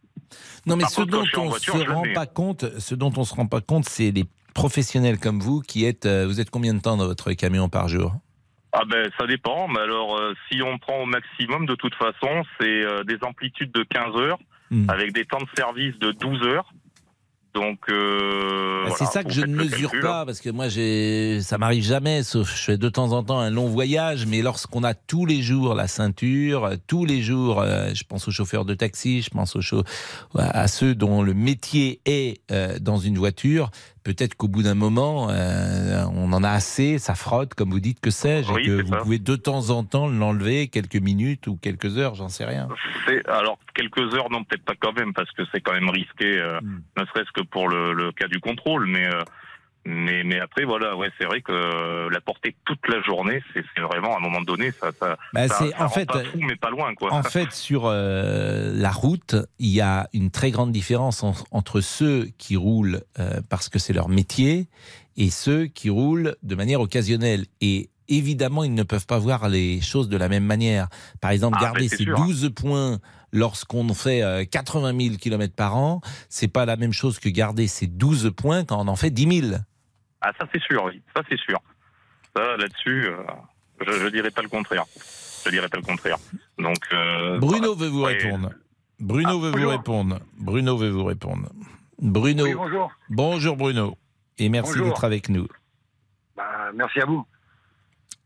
Non, mais Par ce contre, dont on voiture, se rend pas compte, ce dont on se rend pas compte, c'est les professionnels comme vous qui êtes. euh, vous êtes combien de temps dans votre camion par jour? Ah ben ça dépend, mais alors euh, si on prend au maximum de toute façon, c'est euh, des amplitudes de 15 heures Hmm. avec des temps de service de 12 heures. Donc euh, Bah, voilà, c'est ça que je ne mesure calcul, pas parce que moi j'ai ça m'arrive jamais sauf je fais de temps en temps un long voyage mais lorsqu'on a tous les jours la ceinture euh, tous les jours euh, je pense aux chauffeurs de taxi je pense aux chau- à ceux dont le métier est euh, dans une voiture peut-être qu'au bout d'un moment euh, on en a assez ça frotte comme vous dites que sais-je Oui, et que vous ça. pouvez de temps en temps l'enlever quelques minutes ou quelques heures j'en sais rien C'est alors quelques heures, non peut-être pas quand même parce que c'est quand même risqué, euh, Hmm. ne serait-ce que pour le, le cas du contrôle, mais euh, Mais, mais après, voilà, ouais, c'est vrai que euh, la porter toute la journée, c'est vraiment à un moment donné, ça, ça, Bah, ça- ça en rend fait, pas fou, mais pas loin, quoi. En fait, sur euh, la route, il y a une très grande différence en- entre ceux qui roulent euh, parce que c'est leur métier et ceux qui roulent de manière occasionnelle. Et évidemment, ils ne peuvent pas voir les choses de la même manière. Par exemple, Ah, garder mais c'est ces sûr. 12 points lorsqu'on fait euh, 80 000 km par an, c'est pas la même chose que garder ces 12 points quand on en fait 10 000. Ah, ça c'est sûr, oui, ça c'est sûr. Ça, là-dessus, euh, je, je dirais pas le contraire. Je dirais pas le contraire. Donc, euh, Bruno veut vous ouais. répondre. Bruno veut vous répondre. Bruno veut vous répondre. Bruno. Oui, bonjour. Bonjour Bruno. Et merci d'être avec nous. Bah, merci à vous.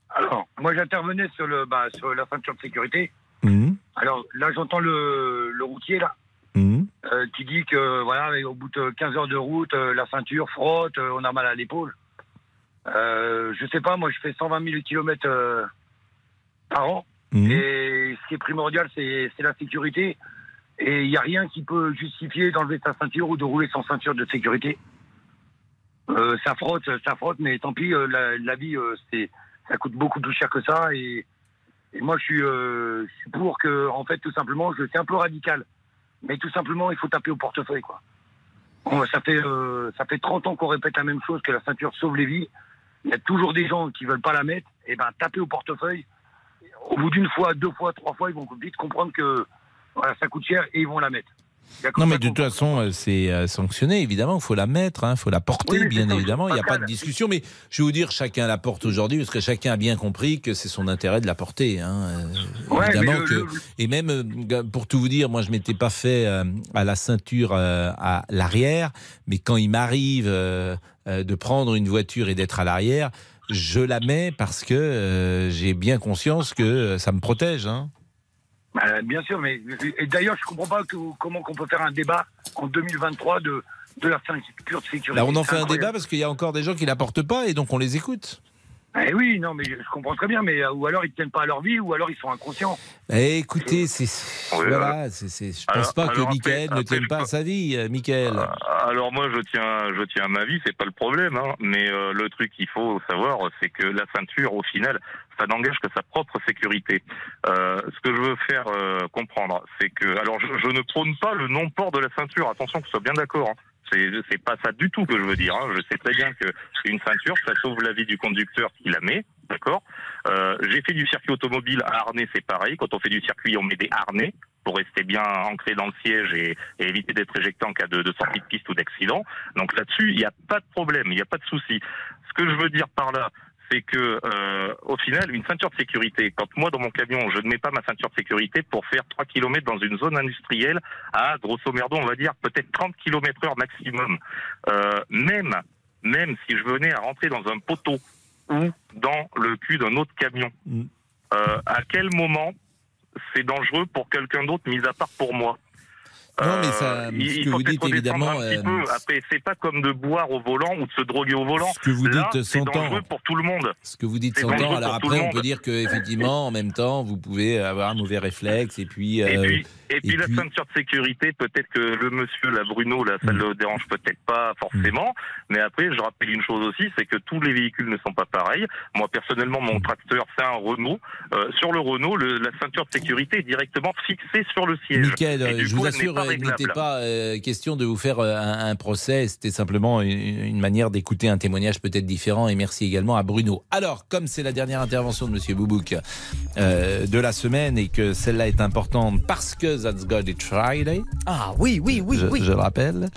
Alors, moi j'intervenais sur, le, bah, sur la ceinture de sécurité. Mhm. Alors là, j'entends le, le routier là, Mhm. euh, qui dit que voilà, au bout de 15 heures de route, euh, la ceinture frotte, euh, on a mal à l'épaule. Je sais pas, moi je fais 120 000 km par an. Mhm. Et ce qui est primordial, c'est la sécurité. Et il n'y a rien qui peut justifier d'enlever sa ceinture ou de rouler sans ceinture de sécurité. Ça frotte, ça frotte, mais tant pis, la, la vie, c'est, ça coûte beaucoup plus cher que ça. Et, et moi, je suis, je suis pour que, en fait, tout simplement, je c'est un peu radical, mais tout simplement, il faut taper au portefeuille, quoi. Ça fait, euh, ça fait 30 ans qu'on répète la même chose, que la ceinture sauve les vies. Il y a toujours des gens qui veulent pas la mettre. Et ben, taper au portefeuille. Au bout d'une fois, deux fois, trois fois, ils vont vite comprendre que voilà, ça coûte cher et ils vont la mettre. Non, mais de toute façon, euh, c'est euh, sanctionné, évidemment. Il faut la mettre, il faut la porter, Oui, bien évidemment. Il n'y a pas de discussion. Mais je vais vous dire, chacun la porte aujourd'hui, parce que chacun a bien compris que c'est son intérêt de la porter. hein. Euh, Ouais, évidemment que. le- Et même, pour tout vous dire, moi, je m'étais pas fait à la ceinture à l'arrière, mais quand il m'arrive de prendre une voiture et d'être à l'arrière, je la mets parce que j'ai bien conscience que ça me protège. Hein. Euh, bien sûr, mais et d'ailleurs, je comprends pas que, comment qu'on peut faire un débat en 2023 de, de la de sécurité. Là, on en fait un débat parce qu'il y a encore des gens qui la portent pas et donc on les écoute. Eh oui, non, mais je comprends très bien, mais euh, ou alors ils tiennent pas à leur vie, ou alors ils sont inconscients. Eh, écoutez, c'est voilà, c'est c'est- je pense Alors- pas que après- Michael ne tienne pas à sa vie, euh, Michael. Alors moi je tiens je tiens à ma vie, c'est pas le problème, hein. mais euh, le truc qu'il faut savoir, c'est que la ceinture au final, ça n'engage que sa propre sécurité. Euh, ce que je veux faire euh, comprendre, c'est que alors je, je ne prône pas le non-port de la ceinture. Attention que ce soit bien d'accord. Hein. C'est pas ça du tout que je veux dire. hein. Je sais très bien que une ceinture, ça sauve la vie du conducteur qui la met, d'accord. Euh, J'ai fait du circuit automobile à harnais, c'est pareil. Quand on fait du circuit, on met des harnais pour rester bien ancré dans le siège et, et éviter d'être éjecté en cas de, de sortie de piste ou d'accident. Donc là-dessus, il n'y a pas de problème, il n'y a pas de souci. Ce que je veux dire par là, c'est que euh, au final, une ceinture de sécurité, quand moi dans mon camion, je ne mets pas ma ceinture de sécurité pour faire 3 km dans une zone industrielle à grosso merdo, on va dire peut-être 30 km heure maximum. Euh, même, même si je venais à rentrer dans un poteau ou dans le cul d'un autre camion, euh, à quel moment c'est dangereux pour quelqu'un d'autre, mis à part pour moi? Non, mais ça, Euh, il- ce que vous dites évidemment, euh. Après, c'est pas comme de boire au volant ou de se droguer au volant. Ce que vous Là, dites c'est s'entend. pour tout le monde. ce que vous dites s'entend. Alors après, on peut dire que effectivement, en même temps, vous pouvez avoir un mauvais réflexe et puis. Et euh, puis, et puis et la puis- ceinture de sécurité, peut-être que le monsieur, la Bruno, là, ça Mm. le dérange peut-être pas forcément. Mais après, je rappelle une chose aussi, c'est que tous les véhicules ne sont pas pareils. Moi, personnellement, Mm. mon tracteur, c'est un Renault. Euh, sur le Renault, le- la ceinture de sécurité est directement fixée sur le siège. Michael, Et du je coup, vous assure, pas il n'était pas euh, question de vous faire euh, un, un procès, c'était simplement une, une manière d'écouter un témoignage peut-être différent et merci également à Bruno. Alors, comme c'est la dernière intervention de Monsieur Boubouk euh, de la semaine et que celle-là est importante parce que That's God It's Friday, Ah oui, oui, oui, je, oui. je le rappelle.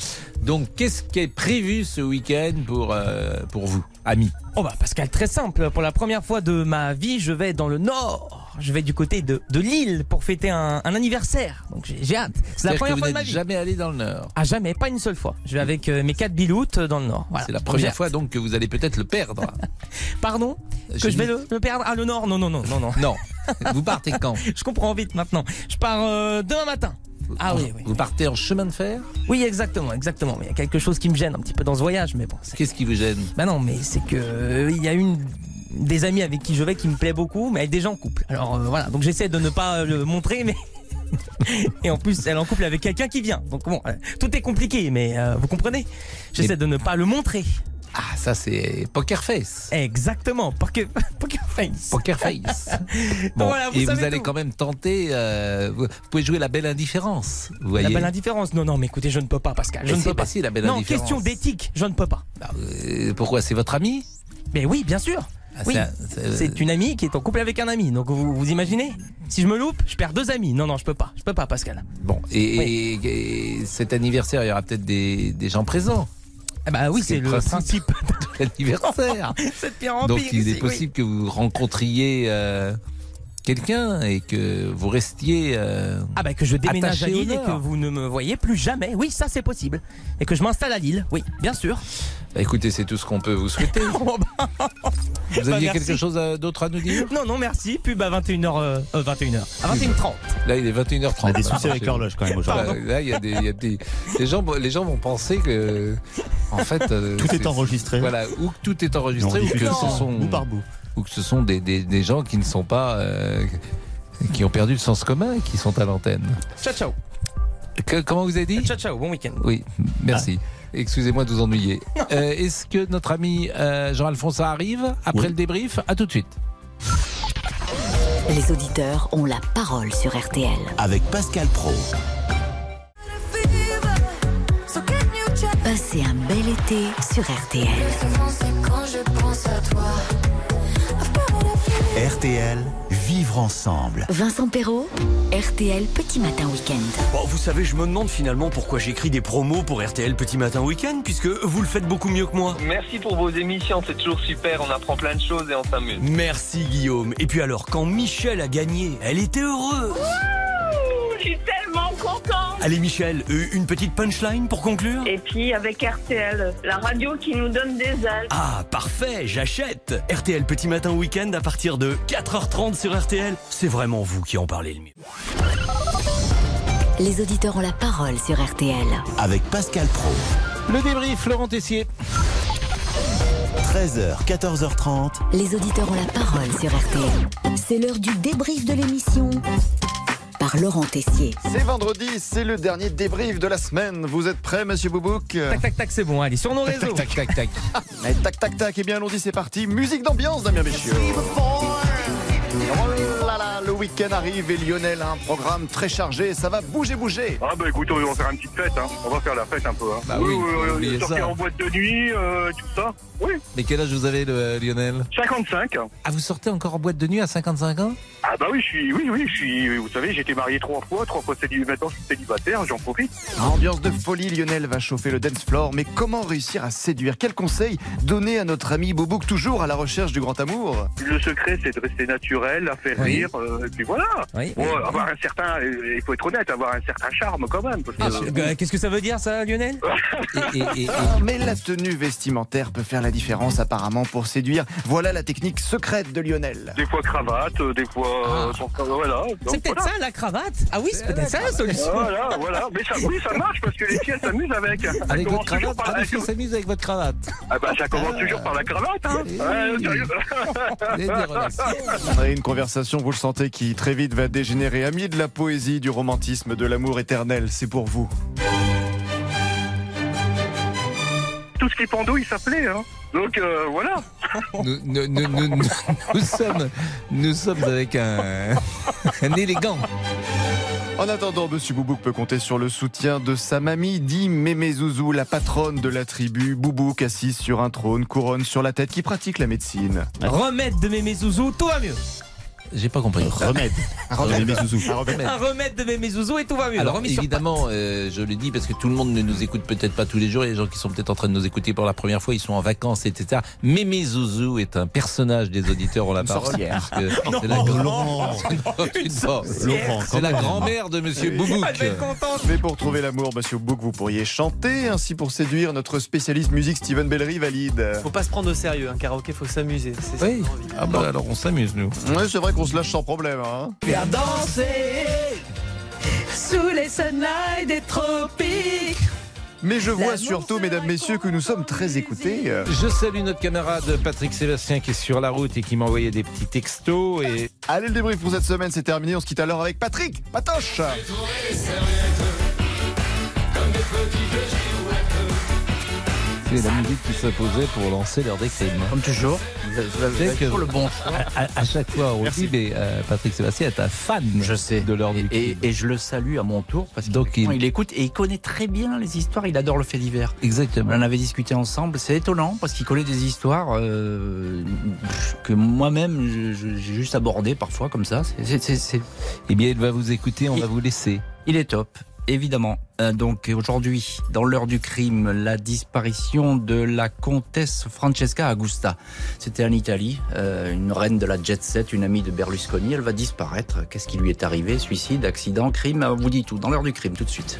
Donc, qu'est-ce qui est prévu ce week-end pour, euh, pour vous, amis? Oh bah Pascal, très simple. Pour la première fois de ma vie, je vais dans le nord. Je vais du côté de, de Lille pour fêter un, un anniversaire. Donc j'ai j'ai hâte. C'est la C'est-à-dire que première vous fois de ma vie. jamais allé dans le Nord. Ah jamais, pas une seule fois. Je vais avec euh, mes quatre biloutes dans le nord. Voilà. C'est la première fois donc que vous allez peut-être le perdre. Pardon Que je vais le, le perdre Ah le nord Non, non, non, non, non. Non. Vous partez quand Je comprends vite maintenant. Je pars euh, demain matin. Ah oui, oui. Vous partez en chemin de fer Oui, exactement, exactement. Mais il y a quelque chose qui me gêne un petit peu dans ce voyage, mais bon. c'est- Qu'est-ce qui vous gêne? Bah non, mais c'est que euh, il y a une des amis avec qui je vais qui me plaît beaucoup, mais avec des gens en couple. Alors euh, voilà, donc j'essaie de ne pas euh, le montrer, mais et en plus elle est en couple avec quelqu'un qui vient. Donc bon, euh, tout est compliqué, mais euh, vous comprenez? J'essaie de ne pas le montrer. Ah, ça c'est Poker Face. Exactement, poker, poker face. Poker Face. Bon, Voilà, vous et vous allez tout. quand même tenter. euh, vous, pouvez jouer la belle indifférence. Vous voyez. La belle indifférence. Non, non, mais écoutez, je ne peux pas, Pascal. Je Mais ne peux bah pas. si, la belle non, indifférence. question d'éthique. Je ne peux pas. Euh, pourquoi C'est votre ami? Mais oui, bien sûr. Ah, oui. c'est un- c'est- une amie qui est en couple avec un ami. Donc vous, vous imaginez Si je me loupe, je perds deux amis. Non, non, je peux pas. Je peux pas, Pascal. Bon, et, et- et cet anniversaire, il y aura peut-être des, des gens présents. Ah bah oui, c'est le principe de l'anniversaire. C'est de pire en Donc pire il est oui. possible que vous rencontriez euh, quelqu'un et que vous restiez. euh, Ah bah que je déménage à Lille et que vous ne me voyez plus jamais. Oui, ça c'est possible. Et que je m'installe à Lille. Oui, bien sûr. Bah, écoutez, c'est tout ce qu'on peut vous souhaiter. Bah. vous aviez Bah, merci. quelque chose à- d'autre à nous dire? Non, non, merci. Pub à 21h. euh, 21h. À 21h30. Là, il est 21h30. On a des soucis avec l'horloge quand même aujourd'hui. Là, là, il y a des, il y a des- les gens, les gens vont penser que, en fait, euh, Tout est enregistré. Voilà, ou que tout est enregistré, ou que ce sont bout par bout. ou que ce sont des, des, des gens qui ne sont pas, euh, qui ont perdu le sens commun, et qui sont à l'antenne. Ciao, ciao. Que- comment vous avez dit? Ciao, ciao. Bon week-end. Oui, merci. Excusez-moi de vous ennuyer. Euh, Est-ce que notre ami euh, Jean-Alphonse arrive après le débrief? À tout de suite. Les auditeurs ont la parole sur RTL. Avec Pascal Pro. Passez un bel été sur RTL. RTL, vivre ensemble. Vincent Perrault, RTL Petit Matin Week-end. Bon, vous savez, je me demande finalement pourquoi j'écris des promos pour RTL Petit Matin Week-end, puisque vous le faites beaucoup mieux que moi. Merci pour vos émissions, c'est toujours super, on apprend plein de choses et on s'amuse. Merci Guillaume. Et puis alors, quand Michel a gagné, elle était heureuse. Je suis tellement contente. Allez Michel, euh, une petite punchline pour conclure? Et puis avec RTL, la radio qui nous donne des ailes. Ah, parfait, j'achète RTL Petit Matin Week-end à partir de 4h30 sur RTL. C'est vraiment vous qui en parlez le mieux. Les auditeurs ont la parole sur RTL. Avec Pascal Pro. Le débrief, Laurent Tessier. 13h, 14h30. Les auditeurs ont la parole sur RTL. C'est l'heure du débrief de l'émission par Laurent Tessier. C'est vendredi, c'est le dernier débrief de la semaine. Vous êtes prêts, monsieur Boubouk Tac, tac, tac, c'est bon. Allez, sur nos réseaux. Tac, tac, tac. Allez, tac, tac, tac. Eh bien, allons-y, c'est parti. Musique d'ambiance, Damien Béchiot. Là là, le week-end arrive et Lionel a un programme très chargé. Ça va bouger, bouger. Ah bah écoute, on va faire une petite fête, hein. on va faire la fête un peu. Hein. Bah oui, faut oublier sortir en boîte de nuit, euh, tout ça. Oui, Mais quel âge vous avez, le, Lionel? 55. Ah, vous sortez encore en boîte de nuit à 55 ans? Ah bah oui, je suis, oui, oui, je suis, vous savez, j'ai été marié trois fois, trois fois célibataire, maintenant je suis célibataire, j'en profite. Ambiance de folie, Lionel va chauffer le dance floor. Mais comment réussir à séduire? Quel conseil donner à notre ami Boubouk, toujours à la recherche du grand amour? Le secret, c'est de rester naturel, à faire Oui. rire, euh, et puis voilà. Oui, Bon, oui. avoir un certain, euh, il faut être honnête, avoir un certain charme quand même. parce que- Euh, Qu'est-ce que ça veut dire ça, Lionel? Ah, mais la tenue vestimentaire peut faire la différence apparemment pour séduire. Voilà la technique secrète de Lionel. Des fois cravate, euh, des fois, voilà. C'est peut-être voilà. ça la cravate? Ah oui, c'est peut-être ça la solution. Voilà, voilà. Mais ça, oui, ça marche parce que les filles s'amusent avec. Avec votre cravate par Ah, la- les filles s'amusent avec votre cravate. Ah bah ça commence toujours par la cravate, hein. Sérieux. On a une conversation, vous le sentez, qui très vite va dégénérer. Amis de la poésie, du romantisme, de l'amour éternel, c'est pour vous. Tout ce qui est pendouille s'appelait, hein. Donc euh, voilà. Nous, nous- nous- nous- nous- nous sommes, nous sommes avec un, un élégant. En attendant, Monsieur Boubouk peut compter sur le soutien de sa mamie, dit Mémé Zouzou, la patronne de la tribu. Boubouk, assise sur un trône, couronne sur la tête, qui pratique la médecine. Remède de Mémé Zouzou, tout va mieux. J'ai pas compris. Remède. Remède. Mémé Zouzou. Un remède. Un remède de Mémé Zouzou et tout va mieux. Alors évidemment, euh, je le dis parce que tout le monde ne nous écoute peut-être pas tous les jours. Il y a des gens qui sont peut-être en train de nous écouter pour la première fois, ils sont en vacances, etc. Mémé Zouzou est un personnage des auditeurs ont la parole. sorcière. parce que Non, c'est la, non, Laurent. Laurent, C'est la grand-mère de Monsieur Boubouk. Contente. Mais pour trouver l'amour, Monsieur Boubouk, vous pourriez chanter. Ainsi, pour séduire, notre spécialiste musique Steven Bellery valide. Faut pas se prendre au sérieux, un karaoké faut s'amuser. Oui. Ah bah alors on s'amuse nous. Ouais, c'est vrai qu'on se lâche sans problème. Hein. Viens danser sous les sunlights des tropiques. Mais je vois surtout, mesdames, messieurs, que nous sommes très écoutés. Euh, Je salue notre camarade Patrick Sébastien qui est sur la route et qui m'a envoyé des petits textos et Allez, le débrief pour cette semaine, c'est terminé. On se quitte alors avec Patrick Patoche. C'est la musique qui s'opposait pour lancer l'heure des crimes. Comme toujours, vous avez, toujours le bon choix. À, chaque fois, on dit, mais euh, Patrick Sébastien est un fan Je sais. de l'heure du Et, et je le salue à mon tour parce qu'il il... écoute et il connaît très bien les histoires. Il adore le fait divers. Exactement. On en avait discuté ensemble. C'est étonnant parce qu'il connaît des histoires euh, que moi-même j'ai juste abordées parfois comme ça. Eh bien, il va vous écouter, on va vous laisser. Il est top. Évidemment. Euh, donc aujourd'hui, dans l'heure du crime, la disparition de la comtesse Francesca Augusta. C'était en Italie, euh, une reine de la jet set, une amie de Berlusconi. Elle va disparaître. Qu'est-ce qui lui est arrivé? Suicide, accident, crime? On vous dit tout. Dans l'heure du crime, tout de suite.